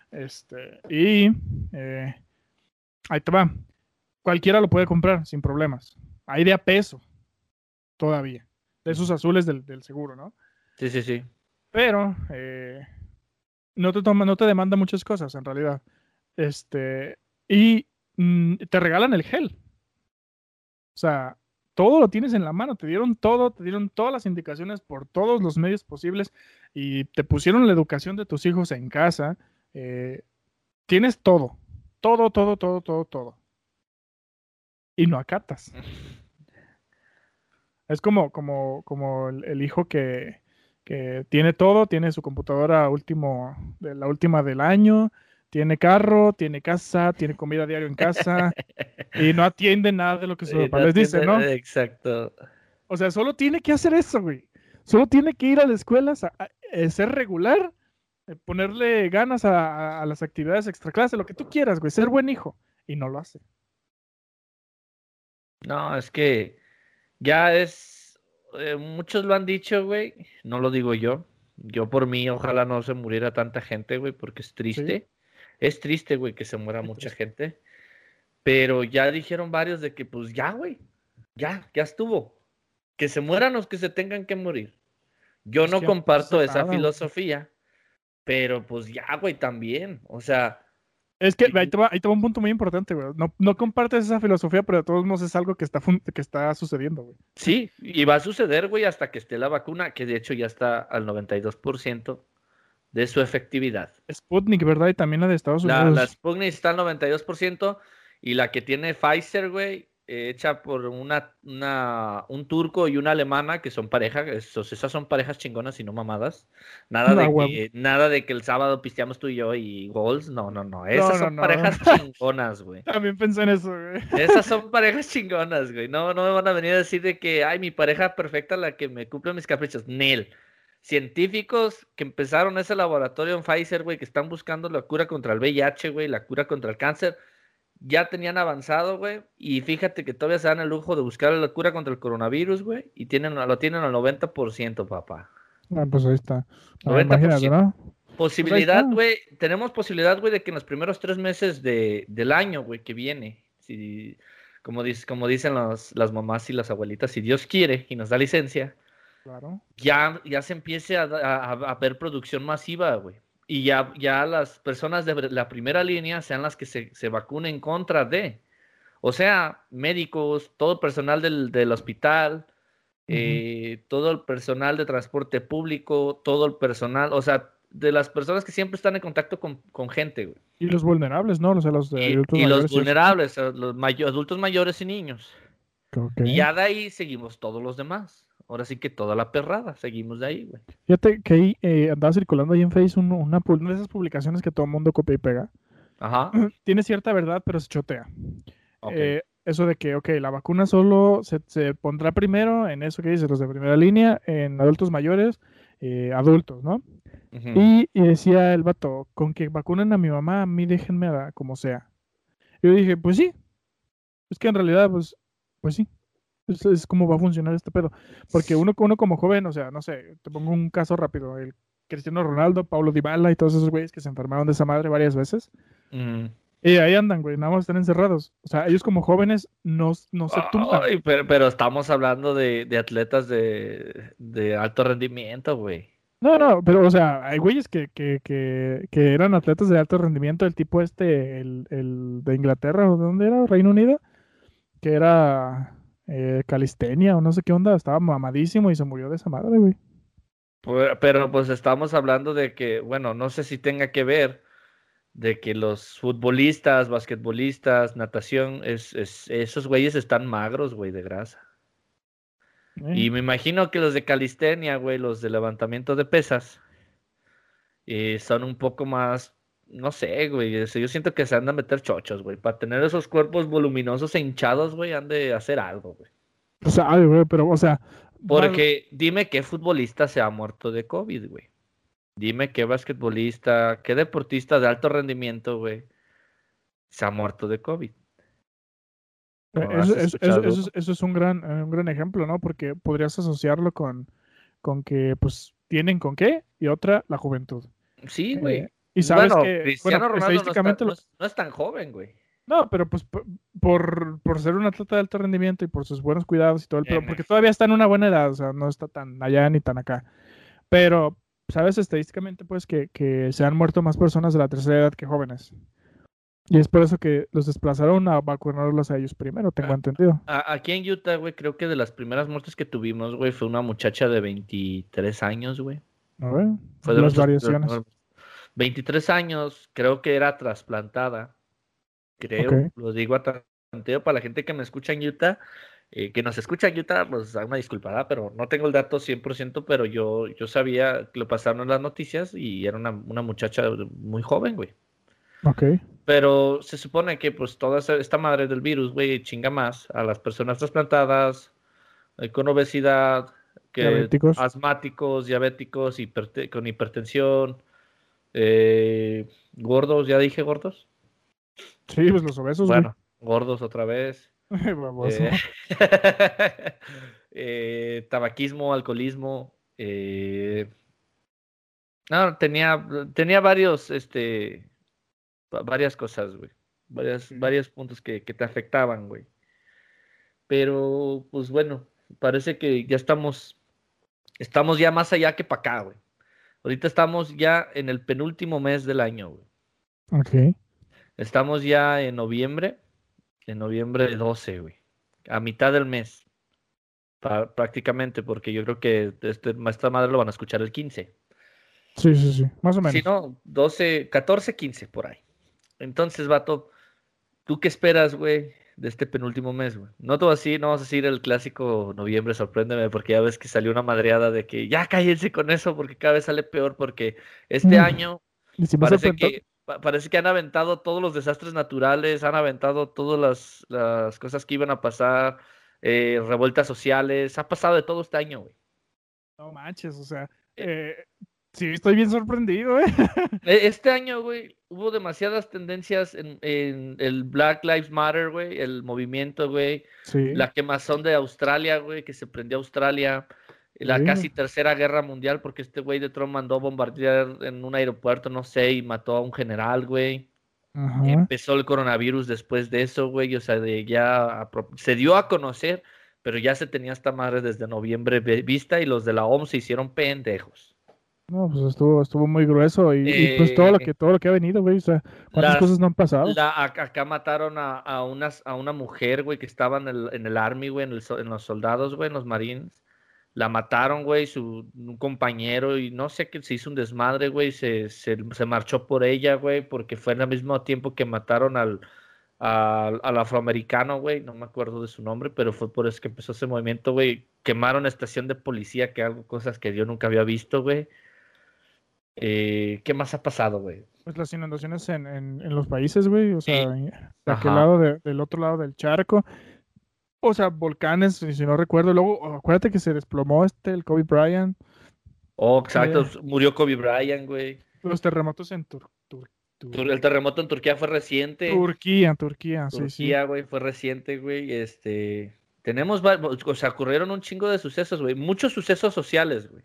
Este, y eh, ahí te va. Cualquiera lo puede comprar sin problemas. Hay de a peso todavía. De esos azules del, seguro, ¿no? Sí, sí, sí. Pero eh, no, te toma, no te demanda muchas cosas en realidad. Este, y mm, te regalan el gel. O sea, todo lo tienes en la mano, te dieron todo, te dieron todas las indicaciones por todos los medios posibles y te pusieron la educación de tus hijos en casa. Eh, tienes todo, todo, todo, todo, todo, todo. Y no acatas. Es como, como, como el, hijo que, que, tiene todo, tiene su computadora último, de la última del año, tiene carro, tiene casa, tiene comida diario en casa y no atiende nada de lo que sus papás les dicen, ¿no? Exacto. O sea, solo tiene que hacer eso, güey. Solo tiene que ir a la escuela, a, eh, ser regular, eh, ponerle ganas a, las actividades extraclase, lo que tú quieras, güey, ser buen hijo. Y no lo hace. No, es que ya es. Eh, muchos lo han dicho, güey. No lo digo yo. Yo por mí, ojalá no se muriera tanta gente, güey, porque es triste. Es triste, güey, que se muera mucha gente. Pero ya dijeron varios de que, pues ya, güey, ya, ya estuvo. Que se mueran los que se tengan que morir. Yo no comparto esa filosofía, pero pues ya, güey, también. O sea. Es que ahí te, va, un punto muy importante, güey. No, no, compartes esa filosofía, pero de todos modos es algo que está, que está sucediendo, güey. Sí, y va a suceder, güey, hasta que esté la vacuna, que de hecho ya está al 92% de su efectividad. Sputnik, ¿verdad? Y también la de Estados Unidos. La, Sputnik está al 92% y la que tiene Pfizer, güey, hecha por una, una, un turco y una alemana que son pareja, esos, esas son parejas chingonas y no mamadas. Nada, de que, nada de que el sábado pisteamos tú y yo y goals, no, no, no, esas son parejas chingonas, güey. También pensé en eso, güey. Esas son parejas chingonas, güey. No, no me van a venir a decir de que, ay, mi pareja perfecta la que me cumple mis caprichos. Nel científicos que empezaron ese laboratorio en Pfizer, güey, que están buscando la cura contra el VIH, güey, la cura contra el cáncer, ya tenían avanzado, güey, y fíjate que todavía se dan el lujo de buscar la cura contra el coronavirus, güey, y tienen, lo tienen al 90%, papá. Ah, pues ahí está. 90%. ¿no? Posibilidad, pues güey, tenemos posibilidad, güey, de que en los primeros tres meses de, del año, güey, que viene, si, como, como dicen las mamás y las abuelitas, si Dios quiere y nos da licencia, ya, ya se empiece a, ver producción masiva, güey. Y ya, ya las personas de la primera línea sean las que se, se vacunen contra de. O sea, médicos, todo el personal del, hospital, eh, todo el personal de transporte público, todo el personal, o sea, de las personas que siempre están en contacto con, gente, güey. Y los vulnerables, ¿no? los y, los vulnerables, los adultos mayores y niños. Y ya de ahí seguimos todos los demás. Ahora sí que toda la perrada, seguimos de ahí, güey. Fíjate que ahí eh, andaba circulando ahí en Facebook una, de esas publicaciones que todo el mundo copia y pega. Ajá. Tiene cierta verdad, pero se chotea. Eh, eso de que, ok, la vacuna solo se, pondrá primero en eso que dices, los de primera línea, en adultos mayores, eh, adultos, ¿no? y, decía el vato, con que vacunen a mi mamá, a mí déjenme a, como sea. Yo dije, pues sí. Es que en realidad, pues, pues sí es, como va a funcionar este pedo. Porque uno, uno como joven, o sea, no sé, te pongo un caso rápido, el Cristiano Ronaldo, Paulo Dybala y todos esos güeyes que se enfermaron de esa madre varias veces. Y ahí andan, güey, nada más están encerrados. O sea, ellos como jóvenes no, no se tumban. pero, estamos hablando de, atletas de, de, alto rendimiento, güey. No, no, pero, o sea, hay güeyes que, que, que, que, eran atletas de alto rendimiento, el tipo este, el, el de Inglaterra, ¿o de dónde era? Reino Unido, que era eh, calistenia o no sé qué onda, estaba mamadísimo y se murió de esa madre, güey. Pero pues estamos hablando de que, bueno, no sé si tenga que ver de que los futbolistas, basquetbolistas, natación, es, esos güeyes están magros, güey, de grasa. Y me imagino que los de calistenia, güey, los de levantamiento de pesas, eh, son un poco más no sé, güey. Yo siento que se han de meter chochos, güey. Para tener esos cuerpos voluminosos e hinchados, güey, han de hacer algo, güey. O sea, güey, pero, o sea. Porque dime qué futbolista se ha muerto de COVID, güey. Dime qué basquetbolista, qué deportista de alto rendimiento, güey, se ha muerto de COVID. Eh, eso, es un gran, eh, un gran ejemplo, ¿no? Porque podrías asociarlo con, con que, pues, tienen con qué y otra, la juventud. Sí, güey. Eh, y sabes que, Cristiano Ronaldo no, es tan joven, güey. No, pero pues por, por, ser un atleta de alto rendimiento y por sus buenos cuidados y todo el pero porque todavía está en una buena edad, o sea, no está tan allá ni tan acá. Pero, sabes estadísticamente, pues, que, que se han muerto más personas de la tercera edad que jóvenes. Y es por eso que los desplazaron a vacunarlos a ellos primero, tengo ah, entendido. aquí en Utah, güey, creo que de las primeras muertes que tuvimos, güey, fue una muchacha de 23 años, güey. A ver, fue de las variaciones. 23 años, creo que era trasplantada. Creo, lo digo a tanteo para la gente que me escucha en Utah. Eh, que nos escucha en Utah, pues una disculpada, pero no tengo el dato 100%, pero yo, yo sabía que lo pasaron en las noticias y era una, una muchacha muy joven, güey. Ok. Pero se supone que pues toda esta madre del virus, güey, chinga más a las personas trasplantadas, eh, con obesidad, que asmáticos, diabéticos, con hipertensión, eh, gordos, ya dije gordos. Sí, pues los obesos. Bueno, gordos otra vez. Eh, tabaquismo, alcoholismo. no, tenía, tenía varios, este, varias cosas, güey. Varias, varios puntos que, te afectaban, güey. Pero, pues bueno, parece que ya estamos, estamos ya más allá que para acá, güey. Ahorita estamos ya en el penúltimo mes del año, güey. Ok. Estamos ya en noviembre, en noviembre 12, güey. A mitad del mes. prácticamente, porque yo creo que este, esta madre lo van a escuchar el 15. Sí, sí, sí, más o menos. Si no, 12, 14, 15 por ahí. Entonces, vato, ¿tú qué esperas, güey, de este penúltimo mes, güey? No todo así, no vamos a decir el clásico noviembre, sorpréndeme, porque ya ves que salió una madreada de que ya cállense con eso, porque cada vez sale peor, porque este mm. año parece que, parece que han aventado todos los desastres naturales, han aventado todas las, cosas que iban a pasar, eh, revueltas sociales, ha pasado de todo este año, güey. No manches, o sea, eh, Sí, estoy bien sorprendido, ¿eh? E, este año, güey, hubo demasiadas tendencias en, el Black Lives Matter, güey, el movimiento, güey. Sí. La quemazón de Australia, güey, que se prendió Australia. La casi tercera guerra mundial, porque este güey de Trump mandó bombardear en un aeropuerto, no sé, y mató a un general, güey. Empezó el coronavirus después de eso, güey. O sea, de ya se dio a conocer, pero ya se tenía esta madre desde noviembre vista y los de la OMS se hicieron pendejos. No, pues estuvo, estuvo muy grueso y, pues todo lo eh, que todo lo que ha venido, güey, o sea, cuántas cosas no han pasado. acá mataron a, a, unas, a una mujer, güey, que estaba en el, en el army, güey, en, en, los soldados, güey, en los marines. La mataron, güey, su un compañero y no sé qué se hizo un desmadre, güey, se, se, se, marchó por ella, güey, porque fue al mismo tiempo que mataron al, al, al afroamericano, güey, no me acuerdo de su nombre, pero fue por eso que empezó ese movimiento, güey. Quemaron la estación de policía, que algo, cosas que yo nunca había visto, güey eh, ¿Qué más ha pasado, güey? Pues las inundaciones en, en, los países, güey. O sea, de aquel lado, del otro lado del charco. O sea, volcanes, si no recuerdo. Luego, acuérdate que se desplomó este, el Kobe Bryant. Oh, exacto. Eh, murió Kobe Bryant, güey. Los terremotos en Turquía. El terremoto en Turquía fue reciente. Turquía, Turquía, sí, sí. Turquía, güey, fue reciente, güey. Este, tenemos, o sea, ocurrieron un chingo de sucesos, güey. Muchos sucesos sociales, güey.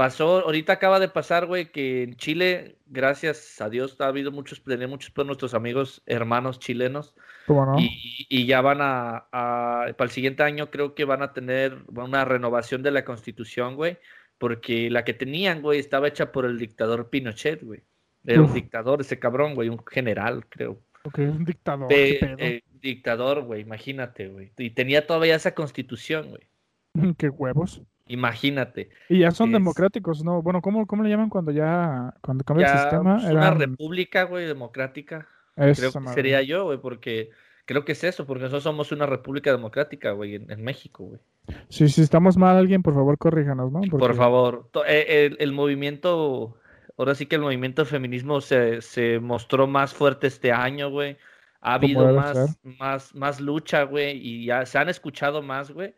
Pasó, ahorita acaba de pasar, güey, que en Chile, gracias a Dios, ha habido muchos, tenemos muchos pues, nuestros amigos, hermanos chilenos. ¿Cómo no? Y, ya van a, para el siguiente año creo que van a tener una renovación de la constitución, güey, porque la que tenían, güey, estaba hecha por el dictador Pinochet, güey. Era un dictador, ese cabrón, güey, un general, creo. Ok, un dictador. Eh, dictador, güey, imagínate, güey. Y tenía todavía esa constitución, güey. Qué huevos. Imagínate. Y ya son democráticos, ¿no? Bueno, ¿cómo, ¿cómo le llaman cuando ya, cuando cambia el sistema? Es una república, güey, democrática. creo que sería yo, güey, porque creo que es eso, porque nosotros somos una república democrática, güey, en, México, güey. Sí, si estamos mal alguien, por favor, corríjanos, ¿no? Por favor. Eh, el, movimiento Ahora sí que el movimiento feminismo se, se mostró más fuerte este año, güey. Ha habido más, ser. más, más lucha, güey, y ya se han escuchado más, güey.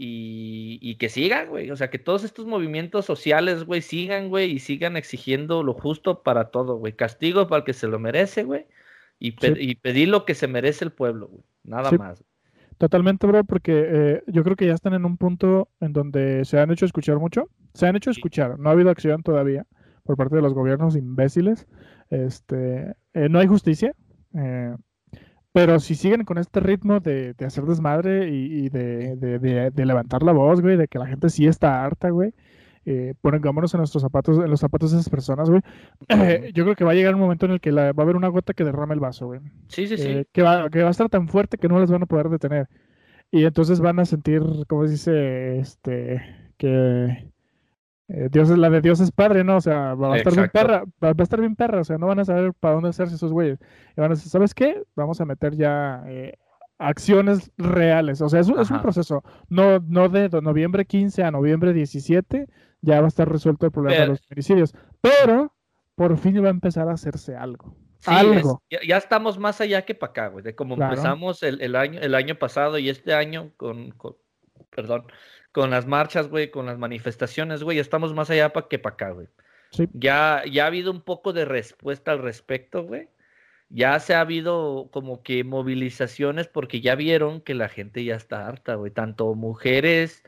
Y, y que sigan, güey. O sea, que todos estos movimientos sociales, güey, sigan, güey, y sigan exigiendo lo justo para todo, güey. Castigo para el que se lo merece, güey. Y, pe- Sí. y pedir lo que se merece el pueblo, güey. Nada Sí. más. Totalmente, bro, porque eh, yo creo que ya están en un punto en donde se han hecho escuchar mucho. Se han hecho escuchar, no ha habido acción todavía por parte de los gobiernos imbéciles. Este, eh, no hay justicia. eh, pero si siguen con este ritmo de, de hacer desmadre y, y de, de- levantar la voz, güey, de que la gente sí está harta, güey, eh, pongámonos en nuestros zapatos, en los zapatos de esas personas, güey. eh, yo creo que va a llegar un momento en el que la- va a haber una gota que derrame el vaso, güey Sí, sí, sí. eh, que va, que va a estar tan fuerte que no les van a poder detener. Y entonces van a sentir, como se dice, este, que eh, Dios es la de Dios es padre, ¿no? O sea, va a estar bien perra, va, a estar bien perra, o sea, no van a saber para dónde hacerse esos güeyes. Y van a decir, ¿sabes qué? Vamos a meter ya eh, acciones reales. O sea, es, un- es un Ajá. proceso, no, no de noviembre 15 a noviembre 17, ya va a estar resuelto el problema de los feminicidios. Pero por fin va a empezar a hacerse algo. Sí, es- algo. ya, ya estamos más allá que para acá, güey, de como Claro. empezamos el, el año, el año pasado y este año con, con- perdón, con las marchas, güey, con las manifestaciones, güey, estamos más allá pa- que para acá, güey. Sí. Ya, ya ha habido un poco de respuesta al respecto, güey. Ya se ha habido como que movilizaciones porque ya vieron que la gente ya está harta, güey. Tanto mujeres,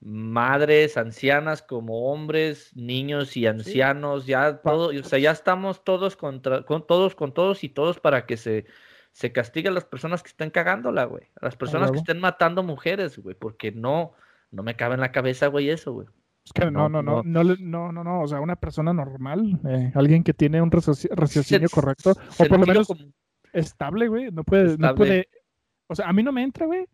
madres, ancianas como hombres, niños y ancianos, ya todo, o sea, ya estamos todos contra, con todos, con todos y todos para que se, se castigue a las personas que estén cagándola, güey. A las personas que estén matando mujeres, güey, porque no, no me cabe en la cabeza, güey, eso, güey. Es que no, no, No, no, no, no, no, no, o sea, una persona normal, eh, alguien que tiene un raci- raciocinio correcto, o por lo menos estable, güey, no puede, no puede, o sea, a mí no me entra, güey,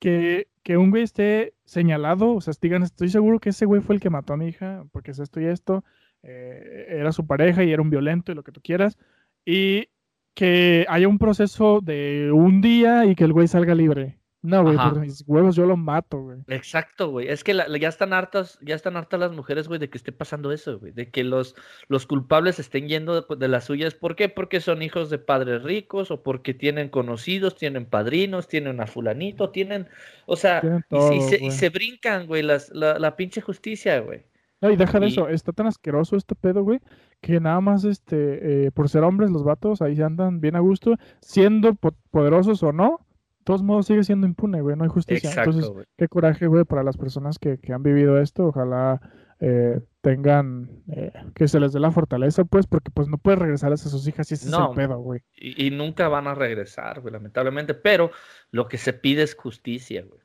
que, que un güey esté señalado, o sea, digan, estoy seguro que ese güey fue el que mató a mi hija, porque es esto y esto, eh, era su pareja y era un violento y lo que tú quieras, y que haya un proceso de un día y que el güey salga libre. No, güey, por mis huevos yo lo mato, güey. Exacto, güey. Es que la- la- ya están hartas, ya están hartas las mujeres, güey, de que esté pasando eso, güey. De que los, los culpables estén yendo de, de las suyas. ¿Por qué? Porque son hijos de padres ricos o porque tienen conocidos, tienen padrinos, tienen a fulanito, tienen, o sea, Tienen y, se- y se, y se brincan, güey, las, la, la pinche justicia, güey. No, y deja de Y- eso, está tan asqueroso este pedo, güey, que nada más, este, eh, por ser hombres, los vatos ahí andan bien a gusto, siendo po- poderosos o no, todos modos sigue siendo impune, güey, no hay justicia. Entonces, Exacto, güey. qué coraje, güey, para las personas que, que han vivido esto, ojalá eh, tengan, eh, que se les dé la fortaleza, pues, porque pues no puedes regresar a sus hijas y ese es No. el pedo, güey. Y, y nunca van a regresar, güey, lamentablemente. Pero lo que se pide es justicia, güey.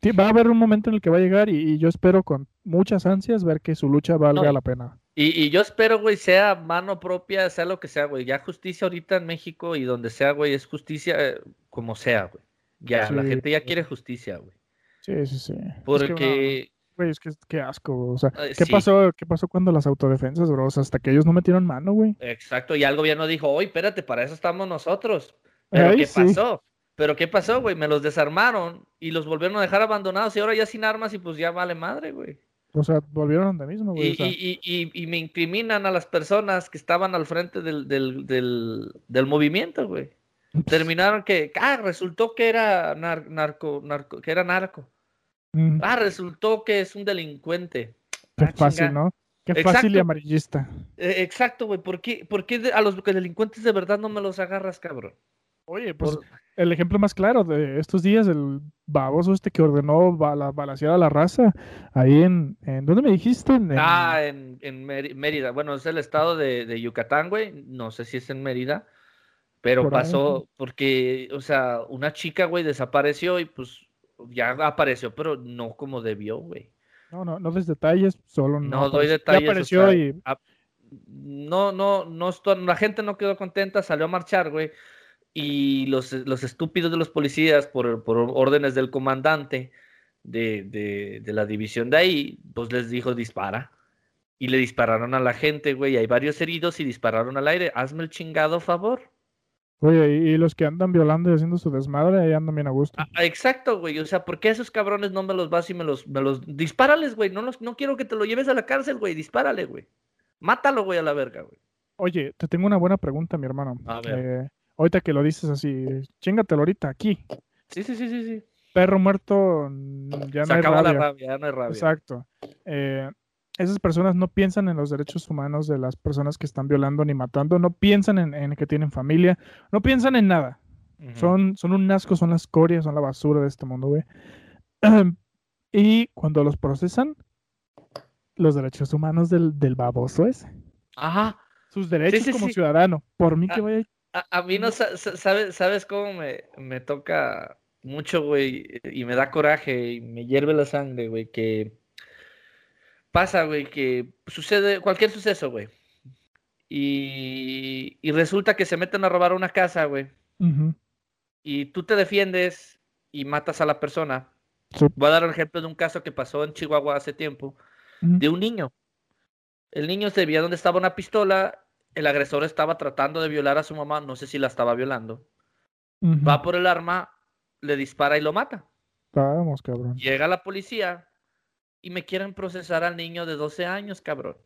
Sí, va a haber un momento en el que va a llegar y, y yo espero con muchas ansias ver que su lucha valga la pena. Y, y yo espero, güey, sea mano propia, sea lo que sea, güey. Ya justicia ahorita en México y donde sea, güey, es justicia eh, como sea, güey. Ya, la gente ya quiere justicia, güey. Sí, sí, sí. Porque, Güey, es que qué asco, güey. O sea, Eh, ¿qué sí. pasó, qué pasó cuando las autodefensas, bro? O sea, hasta que ellos no metieron mano, güey. exacto, ya el gobierno dijo, oye, espérate, para eso estamos nosotros. Pero Ay, ¿qué sí. pasó? Pero ¿qué pasó, güey? Me los desarmaron y los volvieron a dejar abandonados y ahora ya sin armas y pues ya vale madre, güey. O sea, volvieron donde mismo, güey. Y, o sea, y- y- y- me incriminan a las personas que estaban al frente del, del, del, del movimiento, güey. Terminaron que, ah, resultó que era nar- narco, narco, que era narco. mm, Ah, resultó que es un delincuente. qué ah, fácil. ¿no? Qué fácil y amarillista. Eh, exacto, güey. ¿Por qué, por qué a los delincuentes de verdad no me los agarras, cabrón? Oye, pues Por- el ejemplo más claro de estos días, el baboso este que ordenó bala, balacear a la raza, ahí en, en ¿dónde me dijiste? En, en- Ah, en, en Mérida. Bueno, es el estado de, de Yucatán, güey. No sé si es en Mérida. Pero Por ahí, pasó porque, o sea, una chica, güey, desapareció y pues ya apareció, pero no como debió, güey. No, no, no des detalles, solo no. No doy ya detalles. o apareció sea, y a- no, no, no, la gente no quedó contenta, salió a marchar, güey. Y los, los estúpidos de los policías, por, por órdenes del comandante de, de, de la división de ahí, pues les dijo dispara. Y le dispararon a la gente, güey. Hay varios heridos y dispararon al aire. Hazme el chingado favor. Oye, y, y los que andan violando y haciendo su desmadre, ahí andan bien a gusto. Ah, exacto, güey. O sea, ¿por qué esos cabrones no me los vas y me los, me los... Dispárales, güey. No, los, no quiero que te lo lleves a la cárcel, güey. Dispárale, güey. Mátalo, güey, a la verga, güey. Oye, te tengo una buena pregunta, mi hermano. A ver. Eh, ahorita que lo dices así, chingatelo ahorita, aquí. Sí, sí, sí, sí, sí. Perro muerto, mm, ya Se no hay acabó la rabia. rabia, ya no hay rabia. Exacto. Eh, esas personas no piensan en los derechos humanos de las personas que están violando ni matando, no piensan en, en que tienen familia, no piensan en nada. Son, son un asco, son la escoria, son la basura de este mundo, güey. y cuando los procesan, los derechos humanos del, del baboso ese, Ajá. sus derechos sí, como sí. ciudadano, por mí que Ah, vaya A, a mí no sa- sa- sabes, sabes cómo me, me toca mucho, güey, y me da coraje y me hierve la sangre, güey, que pasa, güey, que sucede cualquier suceso, güey. Y, y resulta que se meten a robar una casa, güey, y tú te defiendes y matas a la persona. Sí. Voy a dar un ejemplo de un caso que pasó en Chihuahua hace tiempo, de un niño. El niño se veía donde estaba una pistola, el agresor estaba tratando de violar a su mamá, no sé si la estaba violando. Va por el arma, le dispara y lo mata. Vamos, cabrón. Llega la policía y me quieren procesar al niño de 12 años, cabrón.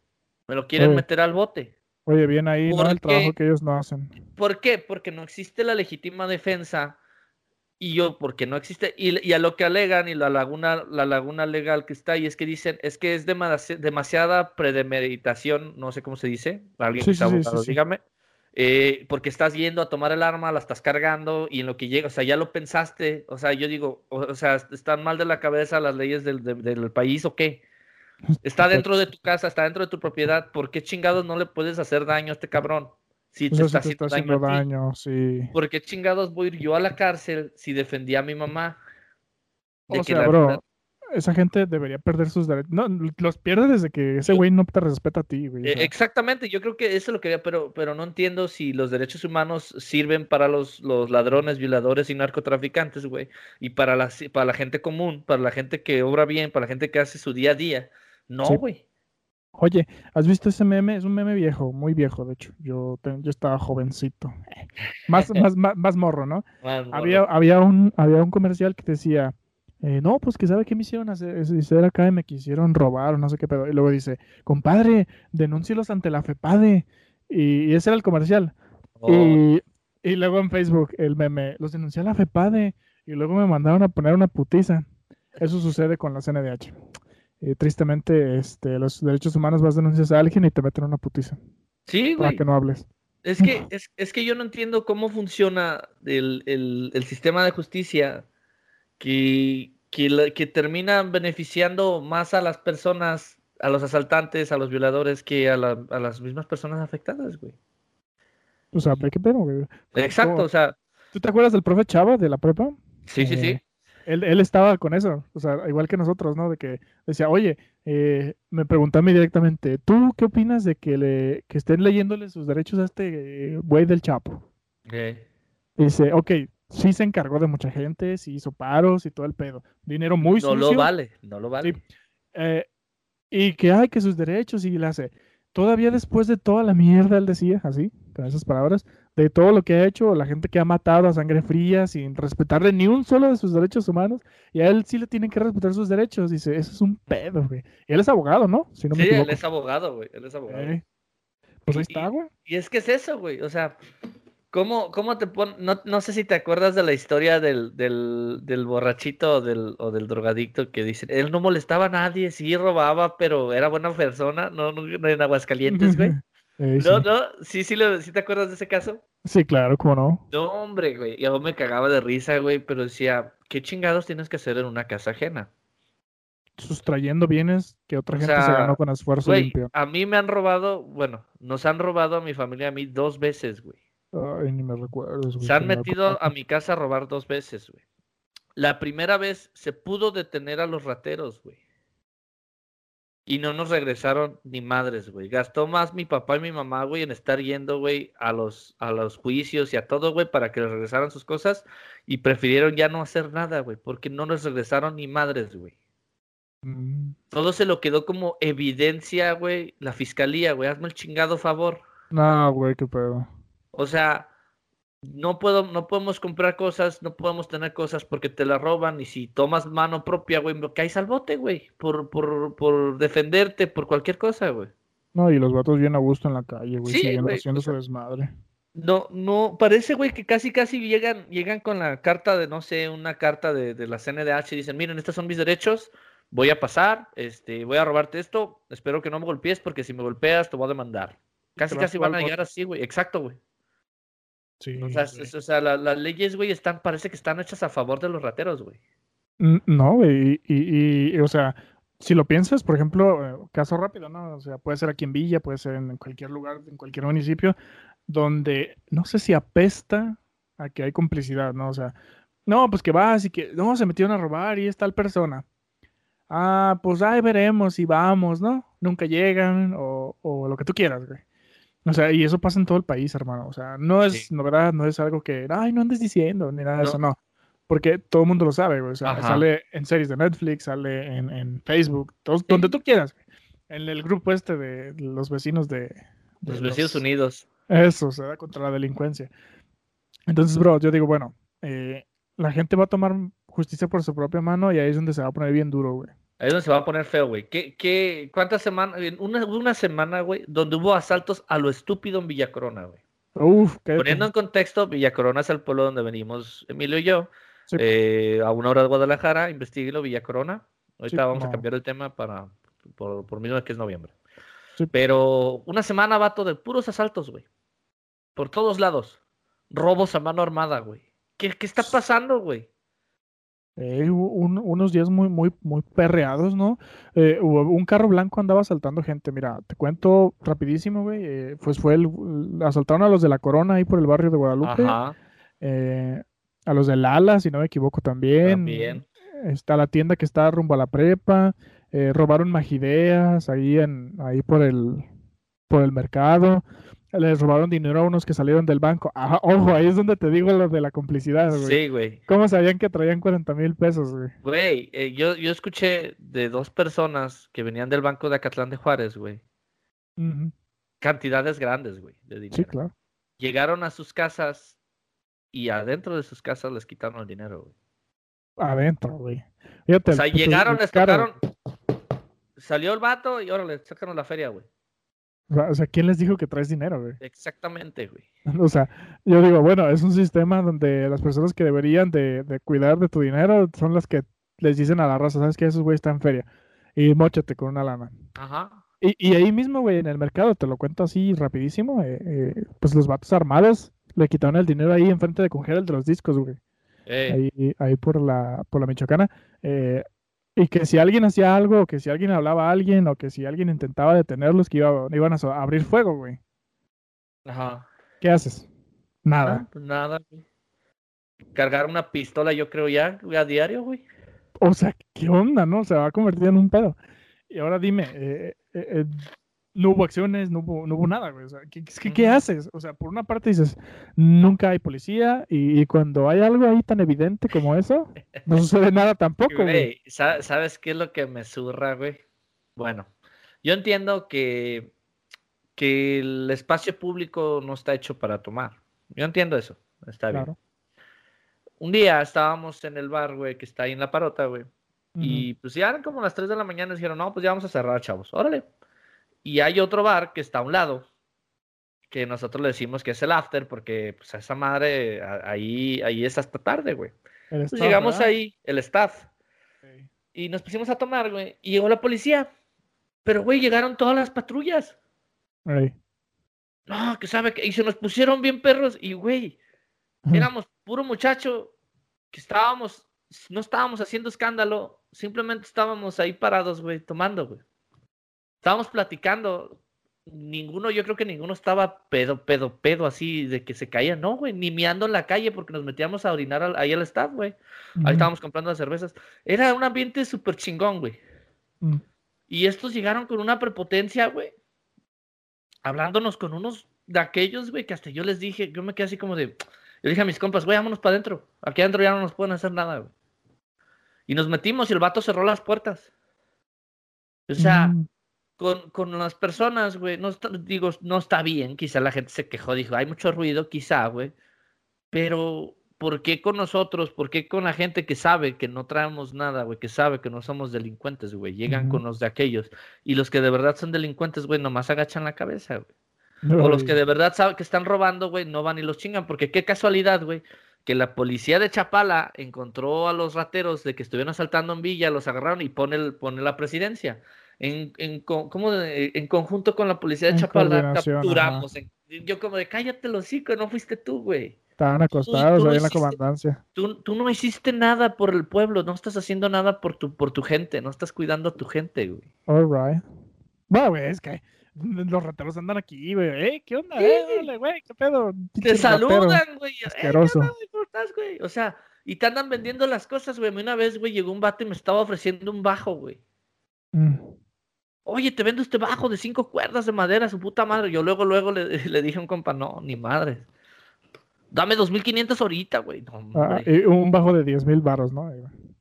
Me lo quieren Oye. meter al bote. Oye, bien ahí, ¿no? ¿Por El trabajo que ellos no hacen. ¿Por qué? Porque no existe la legítima defensa y yo, porque no existe, y, y a lo que alegan y la laguna, la laguna legal que está ahí es que dicen, es que es demasi- demasiada premeditación, no sé cómo se dice, alguien Sí, que sea sí, abogado, sí. dígame, eh, porque estás yendo a tomar el arma, la estás cargando y en lo que llega, o sea, ya lo pensaste, o sea, yo digo, o, o sea, están mal de la cabeza las leyes del, del- del país o qué. Está dentro de tu casa, está dentro de tu propiedad, ¿por qué chingados no le puedes hacer daño a este cabrón? Si te está si te haciendo está daño haciendo sí. ¿Por qué chingados voy a ir yo a la cárcel si defendí a mi mamá? De O que sea, la- bro, esa gente debería perder sus derechos. No, los pierde desde que ese güey no te respeta a ti, güey. Eh, exactamente, yo creo que eso es lo que había, pero, pero no entiendo si los derechos humanos sirven para los, los ladrones, violadores y narcotraficantes, güey, y para la, para la gente común, para la gente que obra bien, para la gente que hace su día a día. No, Sí. güey. Oye, ¿has visto ese meme? Es un meme viejo, muy viejo, de hecho. Yo, te- yo estaba jovencito. Más, más, más, más morro, ¿no? Había, morro. había, un, había un comercial que decía, eh, no, pues que sabe qué me hicieron hacer, hacer acá y me quisieron robar o no sé qué pedo. Y luego dice, compadre, denúncielos ante la FEPADE. Y, y ese era el comercial. Oh, Y, y luego en Facebook el meme, los denuncié a la FEPADE y luego me mandaron a poner una putiza. Eso sucede con la CNDH. Y tristemente, este, los derechos humanos vas denuncias a alguien y te meten una putiza sí, para güey. que no hables. Es que, es, es que yo no entiendo cómo funciona el, el- el sistema de justicia que, que, que termina beneficiando más a las personas, a los asaltantes, a los violadores, que a, la- a las mismas personas afectadas, güey. O sea, ¿qué pedo, güey? Exacto, ¿Cómo? o sea, ¿Tú te acuerdas del profe Chava de la prepa? sí, sí, sí. Él, él estaba con eso, o sea, igual que nosotros, ¿no? De que decía, oye, eh, me preguntó a mí directamente, ¿tú qué opinas de que, le, que estén leyéndole sus derechos a este güey del Chapo? Dice, ok, sí se encargó de mucha gente, sí hizo paros y todo el pedo. Dinero muy no lo sucio. vale, no lo vale. eh, y que hay que sus derechos y le hace. Todavía después de toda la mierda, él decía, así, con esas palabras, de todo lo que ha hecho, la gente que ha matado a sangre fría sin respetarle ni un solo de sus derechos humanos, y a él sí le tienen que respetar sus derechos. Dice, eso es un pedo, güey. Y él es abogado, ¿no? Si no me sí, él es abogado, güey, él es abogado. Eh, Pues ahí está, güey. Y es que es eso, güey. O sea, ¿cómo, cómo te pones? No, no sé si te acuerdas de la historia del, del, del borrachito o del, o del drogadicto que dicen, él no molestaba a nadie, sí robaba, pero era buena persona, no, no, no en Aguascalientes, güey. Eh, No, sí. no, sí, sí, lo- sí te acuerdas de ese caso. Sí, claro, cómo no. No, hombre, güey. Yo me cagaba de risa, güey, pero decía, ¿qué chingados tienes que hacer en una casa ajena? Sustrayendo bienes que otra O gente se ganó con esfuerzo Güey, limpio. a mí me han robado, bueno, nos han robado a mi familia y a mí dos veces, güey. Ay, ni me recuerdas, güey. Se han me metido a mi casa a robar dos veces, güey. La primera vez se pudo detener a los rateros, güey. Y no nos regresaron ni madres, güey. Gastó más mi papá y mi mamá, güey, en estar yendo, güey, a los, a los juicios y a todo, güey, para que les regresaran sus cosas. Y prefirieron ya no hacer nada, güey, porque no nos regresaron ni madres, güey. Mm. Todo se lo quedó como evidencia, güey, la fiscalía, güey. Hazme el chingado favor. No, güey, qué pedo. O sea, no puedo, no podemos comprar cosas, no podemos tener cosas porque te las roban y si tomas mano propia, güey, caes al bote, güey, por, por, por defenderte, por cualquier cosa, güey. No, y los vatos bien a gusto en la calle, güey, Sí, siguen güey, haciendo o su desmadre. No, no, parece, güey, que casi, casi llegan, llegan con la carta de, no sé, una carta de, de la CNDH y dicen, miren, estos son mis derechos, voy a pasar, este, voy a robarte esto, espero que no me golpees porque si me golpeas te voy a demandar. Casi, casi van a llegar así, güey, exacto, güey. Sí, O sea, güey. es- o sea, la- las leyes, güey, están, parece que están hechas a favor de los rateros, güey. No, güey, y, y- y, o sea, si lo piensas, por ejemplo, eh, caso rápido, ¿no? O sea, puede ser aquí en Villa, puede ser en cualquier lugar, en cualquier municipio, donde no sé si apesta a que hay complicidad, ¿no? O sea, no, pues que vas y que, no, se metieron a robar y es tal persona. Ah, pues ahí veremos si vamos, ¿no? Nunca llegan o, o lo que tú quieras, güey. O sea, y eso pasa en todo el país, hermano. O sea, no es Sí. novedad, no es algo que, ay, no andes diciendo, ni nada de No. eso, no. Porque todo el mundo lo sabe, güey. O sea, Ajá. sale en series de Netflix, sale en, en Facebook, donde tú quieras. En el grupo este de los vecinos de... de Los vecinos Unidos. Eso, se da contra la delincuencia. Entonces, bro, yo digo, bueno, eh, la gente va a tomar justicia por su propia mano y ahí es donde se va a poner bien duro, güey. Ahí es donde se va a poner feo, güey. ¿Qué, qué, ¿Cuántas semanas? Una, una semana, güey, donde hubo asaltos a lo estúpido en Villa Corona, güey. Uf, qué Poniendo en contexto, Villa Corona es el pueblo donde venimos Emilio y yo, Sí. eh, a una hora de Guadalajara, investiguelo Villa Corona. Ahorita Sí, vamos a como- cambiar el tema para, por, por mismo que es noviembre. Sí. Pero una semana, vato, de puros asaltos, güey. Por todos lados. Robos a mano armada, güey. ¿Qué, qué está pasando, güey? Eh, un- unos días muy, muy, muy perreados, ¿no? Eh, un carro blanco andaba asaltando gente. Mira, te cuento rapidísimo, güey. eh, pues fue el, asaltaron a los de la Corona ahí por el barrio de Guadalupe. Ajá, eh, a los del Ala, si no me equivoco, también. también. Está la tienda que está rumbo a la prepa. eh, robaron magideas ahí en, ahí por el, por el mercado. Les robaron dinero a unos que salieron del banco. Ajá, ojo, ahí es donde te digo lo de la complicidad, güey. Sí, güey. ¿Cómo sabían que traían 40 mil pesos, güey? Güey, eh, yo, yo escuché de dos personas que venían del banco de Acatlán de Juárez, güey. Cantidades grandes, güey, de dinero. Sí, claro. Llegaron a sus casas y adentro de sus casas les quitaron el dinero, güey. Adentro, güey. Fíjate, O sea, llegaron, les tocaron. Salió el vato y órale, sácanos la feria, güey. O sea, ¿quién les dijo que traes dinero, güey? Exactamente, güey. O sea, yo digo, bueno, es un sistema donde las personas que deberían de, de cuidar de tu dinero son las que les dicen a la raza, ¿sabes qué? Esos güeyes están en feria. Y mochate con una lana. Ajá. Y, y ahí mismo, güey, en el mercado, te lo cuento así rapidísimo, eh, eh, pues los vatos armados le quitaron el dinero ahí enfrente de Congel de los discos, güey. Eh, ahí, ahí por la, por la Michoacana. eh, y que si alguien hacía algo, o que si alguien hablaba a alguien, o que si alguien intentaba detenerlos, que iba- iban a so- abrir fuego, güey. Ajá. ¿Qué haces? Nada. Ah, pues nada, güey. Cargar una pistola, yo creo ya, a diario, güey. O sea, ¿qué onda, no? Se va a convertir en un pedo. Y ahora dime, eh, eh, eh, no hubo acciones, no hubo, no hubo nada, güey. O sea, ¿qué, qué- qué Ujú. haces? O sea, por una parte dices, nunca hay policía, y, y cuando hay algo ahí tan evidente como eso, no sucede nada tampoco, güey. Güey, sa- ¿sabes qué es lo que me zurra, güey? Bueno, yo entiendo que, que el espacio público no está hecho para tomar. Yo entiendo eso. Está bien. Claro. Un día estábamos en el bar, güey, que está ahí en la parota, güey. Y pues ya eran como las 3 de la mañana y dijeron, no, pues ya vamos a cerrar, chavos. Órale. Y hay otro bar que está a un lado, que nosotros le decimos que es el after, porque pues a esa madre a- ahí, ahí es hasta tarde, güey. Staff, llegamos ¿verdad? ahí, el staff, y nos pusimos a tomar, güey, y llegó la policía. Pero, güey, llegaron todas las patrullas. No, que sabe que... Y se nos pusieron bien perros, y, güey, éramos puro muchacho que estábamos, no estábamos haciendo escándalo, simplemente estábamos ahí parados, güey, tomando, güey. Estábamos platicando. Ninguno, yo creo que ninguno estaba pedo, pedo, pedo así de que se caía, no, güey, ni meando en la calle porque nos metíamos a orinar al- ahí al staff, güey. Ahí estábamos comprando las cervezas. Era un ambiente súper chingón, güey. Mm. Y estos llegaron con una prepotencia, güey. Hablándonos con unos de aquellos, güey, que hasta yo les dije, yo me quedé así como de. Yo dije a mis compas, güey, vámonos para adentro. Aquí adentro ya no nos pueden hacer nada, güey. Y nos metimos y el vato cerró las puertas. O sea, Mm. Con, con las personas, güey, no está- digo, no está bien. Quizá la gente se quejó, dijo, hay mucho ruido, quizá, güey. Pero ¿por qué con nosotros? ¿Por qué con la gente que sabe que no traemos nada, güey? Que sabe que no somos delincuentes, güey. Llegan con los de aquellos. Y los que de verdad son delincuentes, güey, nomás agachan la cabeza, güey. o los que de verdad saben que están robando, güey, no van y los chingan. Porque qué casualidad, güey, que la policía de Chapala encontró a los rateros de que estuvieron asaltando en Villa, los agarraron y pone, el, pone la presidencia. En, en, ¿cómo en conjunto con la policía de Chapala capturamos. yo como de cállate los hocico, no fuiste tú, güey. Estaban acostados ahí en la comandancia. Tú, tú, no hiciste nada por el pueblo, no estás haciendo nada por tu, por tu gente, no estás cuidando a tu gente, güey. All right. Bueno, güey, es que los rateros andan aquí, güey. ¿Eh? ¿Qué onda? Eh, güey, ¿qué pedo? Te saludan, güey. Eh, Asqueroso. ¿Cómo estás, güey? O sea, y te andan vendiendo las cosas, güey. Una vez, güey, llegó un vato y me estaba ofreciendo un bajo, güey. Mm. Oye, te vendo este bajo de cinco cuerdas de madera, su puta madre. Yo luego, luego le, le dije a un compa, no, ni madre. Dame 2.500 ahorita, güey. Ah, un bajo de 10.000 baros, ¿no?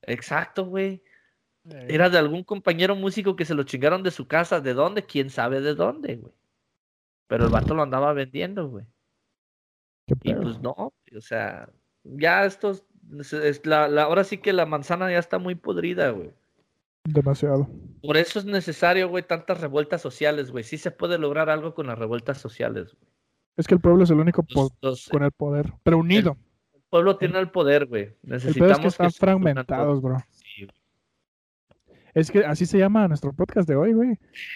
Exacto, güey. Era de algún compañero músico que se lo chingaron de su casa. ¿De dónde? ¿Quién sabe de dónde, güey? Pero el vato lo andaba vendiendo, güey. Y pues no, o sea, ya esto es, la, ahora sí que la manzana ya está muy podrida, güey. Demasiado. Por eso es necesario, güey, tantas revueltas sociales, güey. Sí se puede lograr algo con las revueltas sociales, güey. Es que el pueblo es el único con el poder, pero unido. El, pueblo tiene el poder, güey. Necesitamos que están fragmentados, bro. Es que así se llama nuestro podcast de hoy, güey.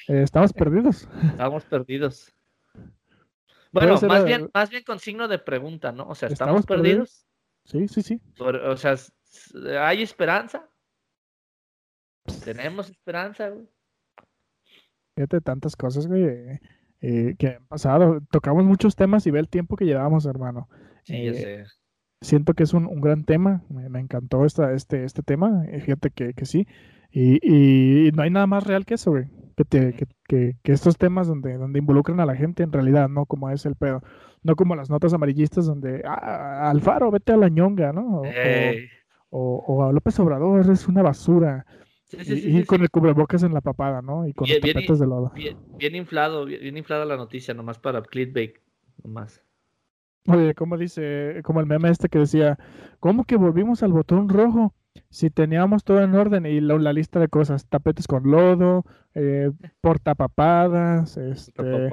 Eh, estamos perdidos. Estamos perdidos. Bueno, más bien, más bien con signo de pregunta, ¿no? O sea, ¿estamos, perdidos? Sí, sí, sí. o sea, ¿hay esperanza? ¿Tenemos esperanza, güey? Fíjate, tantas cosas, güey. Eh, que han pasado. Tocamos muchos temas y ve el tiempo que llevamos, hermano. Sí, eh, Siento que es un, gran tema. Me, encantó esta, este, este tema. Eh, fíjate que, que sí. Y, no hay nada más real que eso, güey. Que, que, que, estos temas donde, donde involucran a la gente en realidad, no como es el pedo. No como las notas amarillistas donde, ah, Alfaro, vete a la ñonga, ¿no? O, o, a López Obrador, es una basura y, con el cubrebocas en la papada, ¿no? Y con los tapetes de lodo. Bien, inflado, bien, inflada la noticia, nomás para clickbait, nomás. Oye, como dice, como el meme este que decía, ¿cómo que volvimos al botón rojo? Si teníamos todo en orden y la, lista de cosas, tapetes con lodo, eh, portapapadas, este,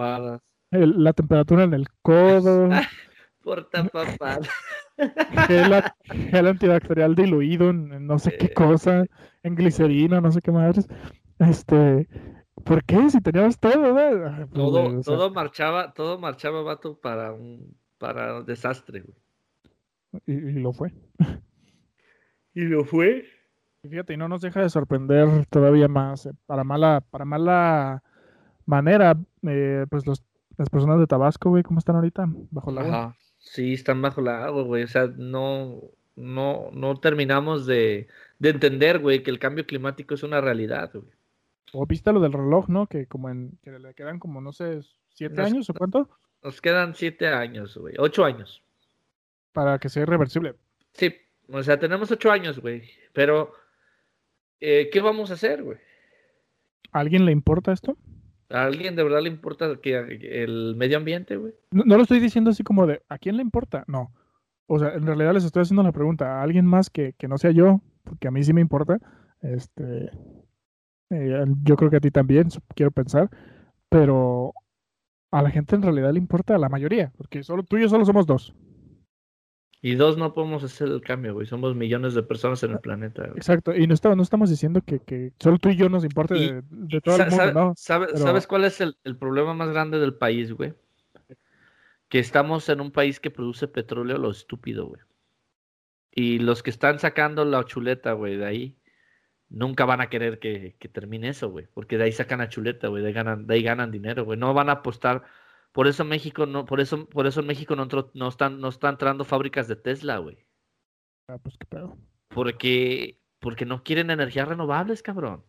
la temperatura en el codo. portapapadas. Gel, antibacterial diluido en, no sé qué eh, cosa, en glicerina, no sé qué más. Este, ¿por qué? Si teníamos todo, pues, Todo, todo marchaba, todo marchaba, vato, para un, para un desastre, güey. Y, lo fue. y lo fue. fíjate, y no nos deja de sorprender todavía más. Eh, para mala, para mala manera, eh, pues los, las personas de Tabasco, güey, ¿cómo están ahorita? Bajo la. Sí, están bajo la agua, güey. O sea, no, no, no terminamos de, de entender, güey, que el cambio climático es una realidad, güey. O viste lo del reloj, ¿no? Que como en, que le quedan como, no sé, siete años o cuánto. Nos quedan siete años, güey. Ocho años. Para que sea irreversible. Sí, o sea, tenemos ocho años, güey. Pero, eh, ¿qué vamos a hacer, güey? ¿A alguien le importa esto? ¿A alguien de verdad le importa que el medio ambiente, güey? No, lo estoy diciendo así como de, ¿a quién le importa? No. O sea, en realidad les estoy haciendo la pregunta a alguien más que, no sea yo, porque a mí sí me importa. Este, eh, yo creo que a ti también, quiero pensar. Pero a la gente en realidad le importa a la mayoría, porque solo tú y yo solo somos dos. Y dos no podemos hacer el cambio, güey. Somos millones de personas en el planeta. Exacto. Y no, estamos, no estamos diciendo que, solo tú y yo nos importe de, todo el mundo, ¿no? ¿Sabes cuál es el, problema más grande del país, güey? Que estamos en un país que produce petróleo lo estúpido, güey. Y los que están sacando la chuleta, güey, de ahí, nunca van a querer que, que termine eso, güey. Porque de ahí sacan la chuleta, güey. De, ganan, de ahí ganan dinero, güey. No van a apostar por eso México no, por eso, por eso en México no, no están, no están entrando fábricas de Tesla, güey. Ah, pues qué pedo. Porque, porque no quieren energías renovables, cabrón.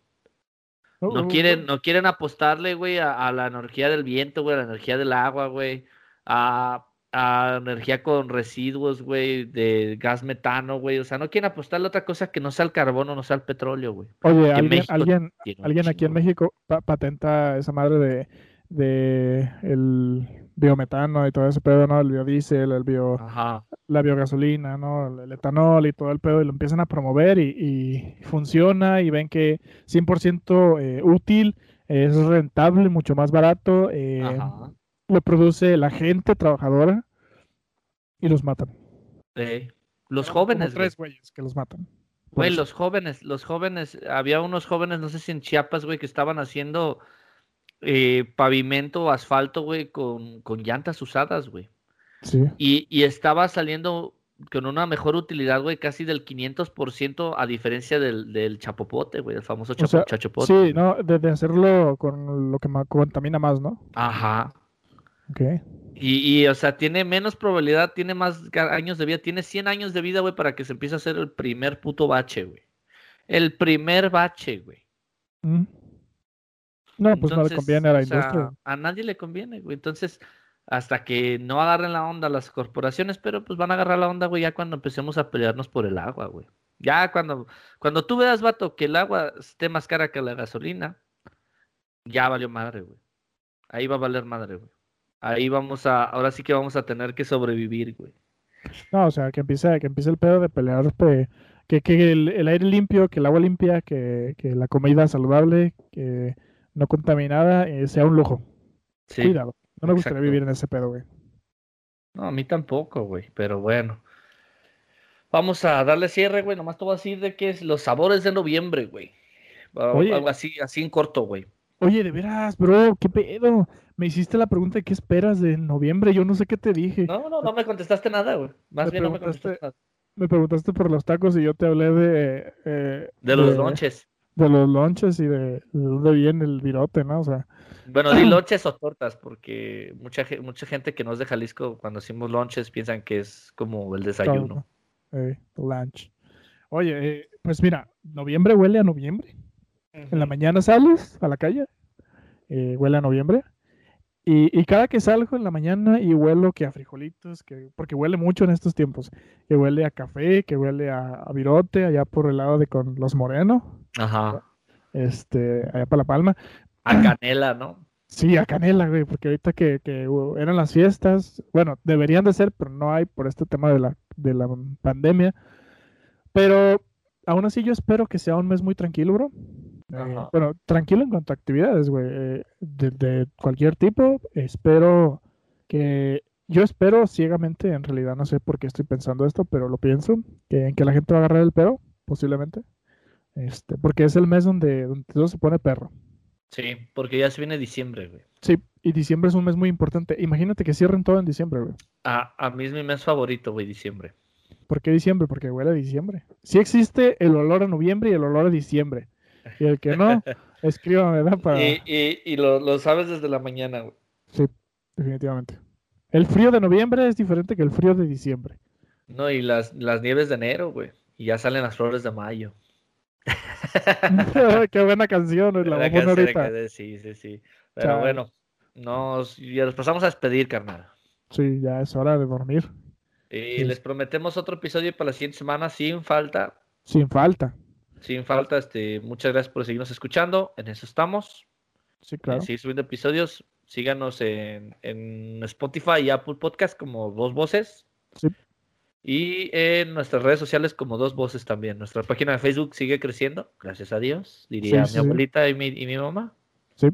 Oh, no quieren, oh. no quieren apostarle, güey, a, la energía del viento, güey, a la energía del agua, güey, a, a energía con residuos, güey, de gas metano, güey. O sea, no quieren apostarle a otra cosa que no sea el carbono, no sea el petróleo, güey. Oye, alguien, alguien, alguien aquí en México patenta esa madre de de el biometano y todo ese pedo, ¿no? El biodiesel, el bio, Ajá. la biogasolina, ¿no? El etanol y todo el pedo, y lo empiezan a promover y, y funciona y ven que 100% eh, útil, es rentable, mucho más barato, eh, lo produce la gente trabajadora y los matan. Sí. Los como jóvenes, tres güeyes que los matan. Güey, los jóvenes, los jóvenes, había unos jóvenes, no sé si en Chiapas, güey, que estaban haciendo eh, pavimento asfalto, güey, con, con llantas usadas, güey. Sí. Y, y estaba saliendo con una mejor utilidad, güey, casi del 500% a diferencia del, del chapopote, güey, el famoso O chapo- sea, chachopote. sí, no, de, de hacerlo con lo que contamina más, ¿no? Ajá. Ok. Y, y, o sea, tiene menos probabilidad, tiene más años de vida, tiene 100 años de vida, güey, para que se empiece a hacer el primer puto bache, güey. El primer bache, güey. Mm. No, pues no le conviene a la sea, industria. a nadie le conviene, güey. Entonces, hasta que no agarren la onda las corporaciones, pero pues van a agarrar la onda, güey, ya cuando empecemos a pelearnos por el agua, güey. Ya cuando, cuando tú veas, vato, que el agua esté más cara que la gasolina, ya valió madre, güey. Ahí va a valer madre, güey. Ahí vamos a, ahora sí que vamos a tener que sobrevivir, güey. No, o sea, que empiece, que empiece el pedo de pelear, pe- que, que el, el aire limpio, que el agua limpia, que, que la comida saludable, que no contaminada, eh, sea un lujo. Sí. Cuidado. No me gustaría exacto. vivir en ese pedo, güey. No, a mí tampoco, güey, pero bueno. Vamos a darle cierre, güey. Nomás te voy a decir de qué es los sabores de noviembre, güey. Oye. algo así, así en corto, güey. Oye, de veras, bro, ¿qué pedo? Me hiciste la pregunta de qué esperas de noviembre, yo no sé qué te dije. No, no, no me contestaste nada, güey. Más Me bien no me contestaste nada. Me preguntaste por los tacos y yo te hablé de... eh, De los lonches. De los lonches y de, de dónde viene el virote, ¿no? O sea, Bueno, di lonches o tortas, porque mucha, mucha gente que no es de Jalisco, cuando decimos lonches, piensan que es como el desayuno. eh, lunch. Oye, eh, pues mira, noviembre huele a noviembre. En la mañana sales a la calle, eh, huele a noviembre. Y, y cada que salgo en la mañana y huelo que a frijolitos, que, porque huele mucho en estos tiempos, que huele a café, que huele a, a virote, allá por el lado de con los morenos, Ajá. este, allá para La Palma. A canela, ¿no? Sí, a canela, güey, porque ahorita que, que eran las fiestas, bueno, deberían de ser, pero no hay por este tema de la, de la pandemia. Pero aún así yo espero que sea un mes muy tranquilo, bro. Eh, bueno, tranquilo en cuanto a actividades, güey, eh, de, de cualquier tipo. Espero que, yo espero ciegamente, en realidad no sé por qué estoy pensando esto, pero lo pienso, que, en que la gente va a agarrar el pedo, posiblemente. Este, porque es el mes donde, donde todo se pone perro. Sí, porque ya se viene diciembre, güey. Sí, y diciembre es un mes muy importante. Imagínate que cierren todo en diciembre, güey. A, a mí es mi mes favorito, güey, diciembre. ¿Por qué diciembre? Porque huele a diciembre. Sí existe el olor a noviembre y el olor a diciembre. Y el que no, escríbame, ¿verdad? Para... Y, y, y lo, lo sabes desde la mañana, güey. Sí, definitivamente. El frío de noviembre es diferente que el frío de diciembre. No, y las, las nieves de enero, güey. Y ya salen las flores de mayo. qué buena canción, la La a ahorita. Sí, sí, sí. Pero bueno, nos, ya nos pasamos a despedir, carnal. Sí, ya es hora de dormir. Y Sí. les prometemos otro episodio para la siguiente semana sin falta. Sin falta. Sin falta, este, muchas gracias por seguirnos escuchando. En eso estamos. Sí, claro. seguir subiendo episodios. Síganos en, en Spotify y Apple Podcast como Dos Voces. Sí. Y en nuestras redes sociales como Dos Voces también. Nuestra página de Facebook sigue creciendo, gracias a Dios, diría Sí, mi sí. abuelita y mi, y mi mamá. Sí.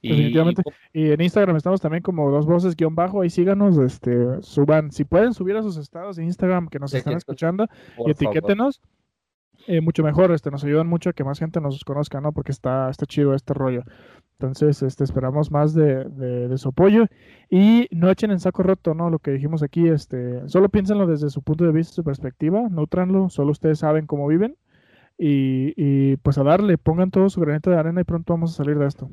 Y, Definitivamente. Y en Instagram estamos también como dos voces guion bajo. Ahí síganos, este, suban, si pueden subir a sus estados de Instagram que nos están escuchando por y favor. Eh, mucho mejor, este, nos ayudan mucho a que más gente nos conozca, ¿no? Porque está, está chido este rollo. Entonces, este, esperamos más de, de- de su apoyo y no echen en saco roto, ¿no? Lo que dijimos aquí, este, solo piénsenlo desde su punto de vista, su perspectiva, nutranlo, solo ustedes saben cómo viven y, y pues a darle, pongan todo su granito de arena y pronto vamos a salir de esto.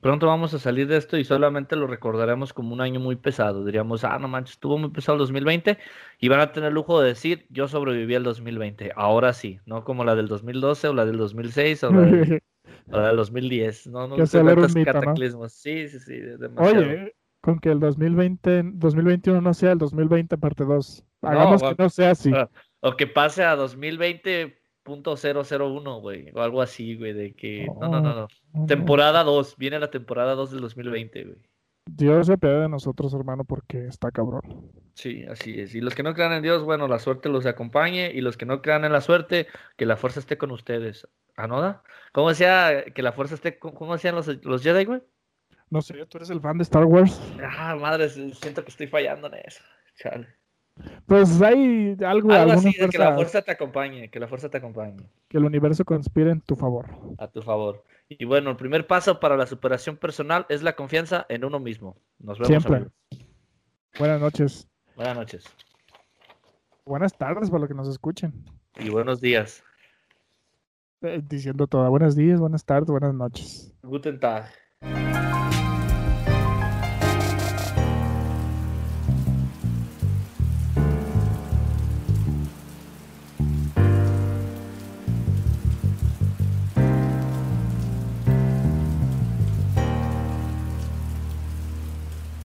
Pronto vamos a salir de esto y solamente lo recordaremos como un año muy pesado. Diríamos, ah, no manches, estuvo muy pesado el 2020 y van a tener el lujo de decir, yo sobreviví al 2020. Ahora sí, no como la del 2012 o la del 2006 o la del, o la del 2010. No, no mito, ¿no? cataclismos. Sí, sí, sí, demasiado. Oye, con que el 2020, 2021 no sea el 2020 parte 2. No, Hagamos que no sea así. O que pase a 2020 2.001, güey, o algo así, güey, de que... No, no, no, no. Temporada 2, viene la temporada 2 del 2020, güey. Dios se pierde de nosotros, hermano, porque está cabrón. Sí, así es. Y los que no crean en Dios, bueno, la suerte los acompañe. Y los que no crean en la suerte, que la fuerza esté con ustedes. ¿Anoda? ¿Cómo decía que la fuerza esté con... ¿Cómo decían los, los Jedi, güey? No sé, ¿tú eres el fan de Star Wars? Ah, madre, siento que estoy fallando en eso. Chale. Pues hay algo, algo así de que la fuerza te acompañe, que la fuerza te acompañe. Que el universo conspire en tu favor. A tu favor. Y bueno, el primer paso para la superación personal es la confianza en uno mismo. Nos vemos. Siempre. Buenas noches. Buenas noches. Buenas tardes para los que nos escuchen. Y buenos días. Eh, diciendo todo. Buenos días, buenas tardes, buenas noches. Guten Tag.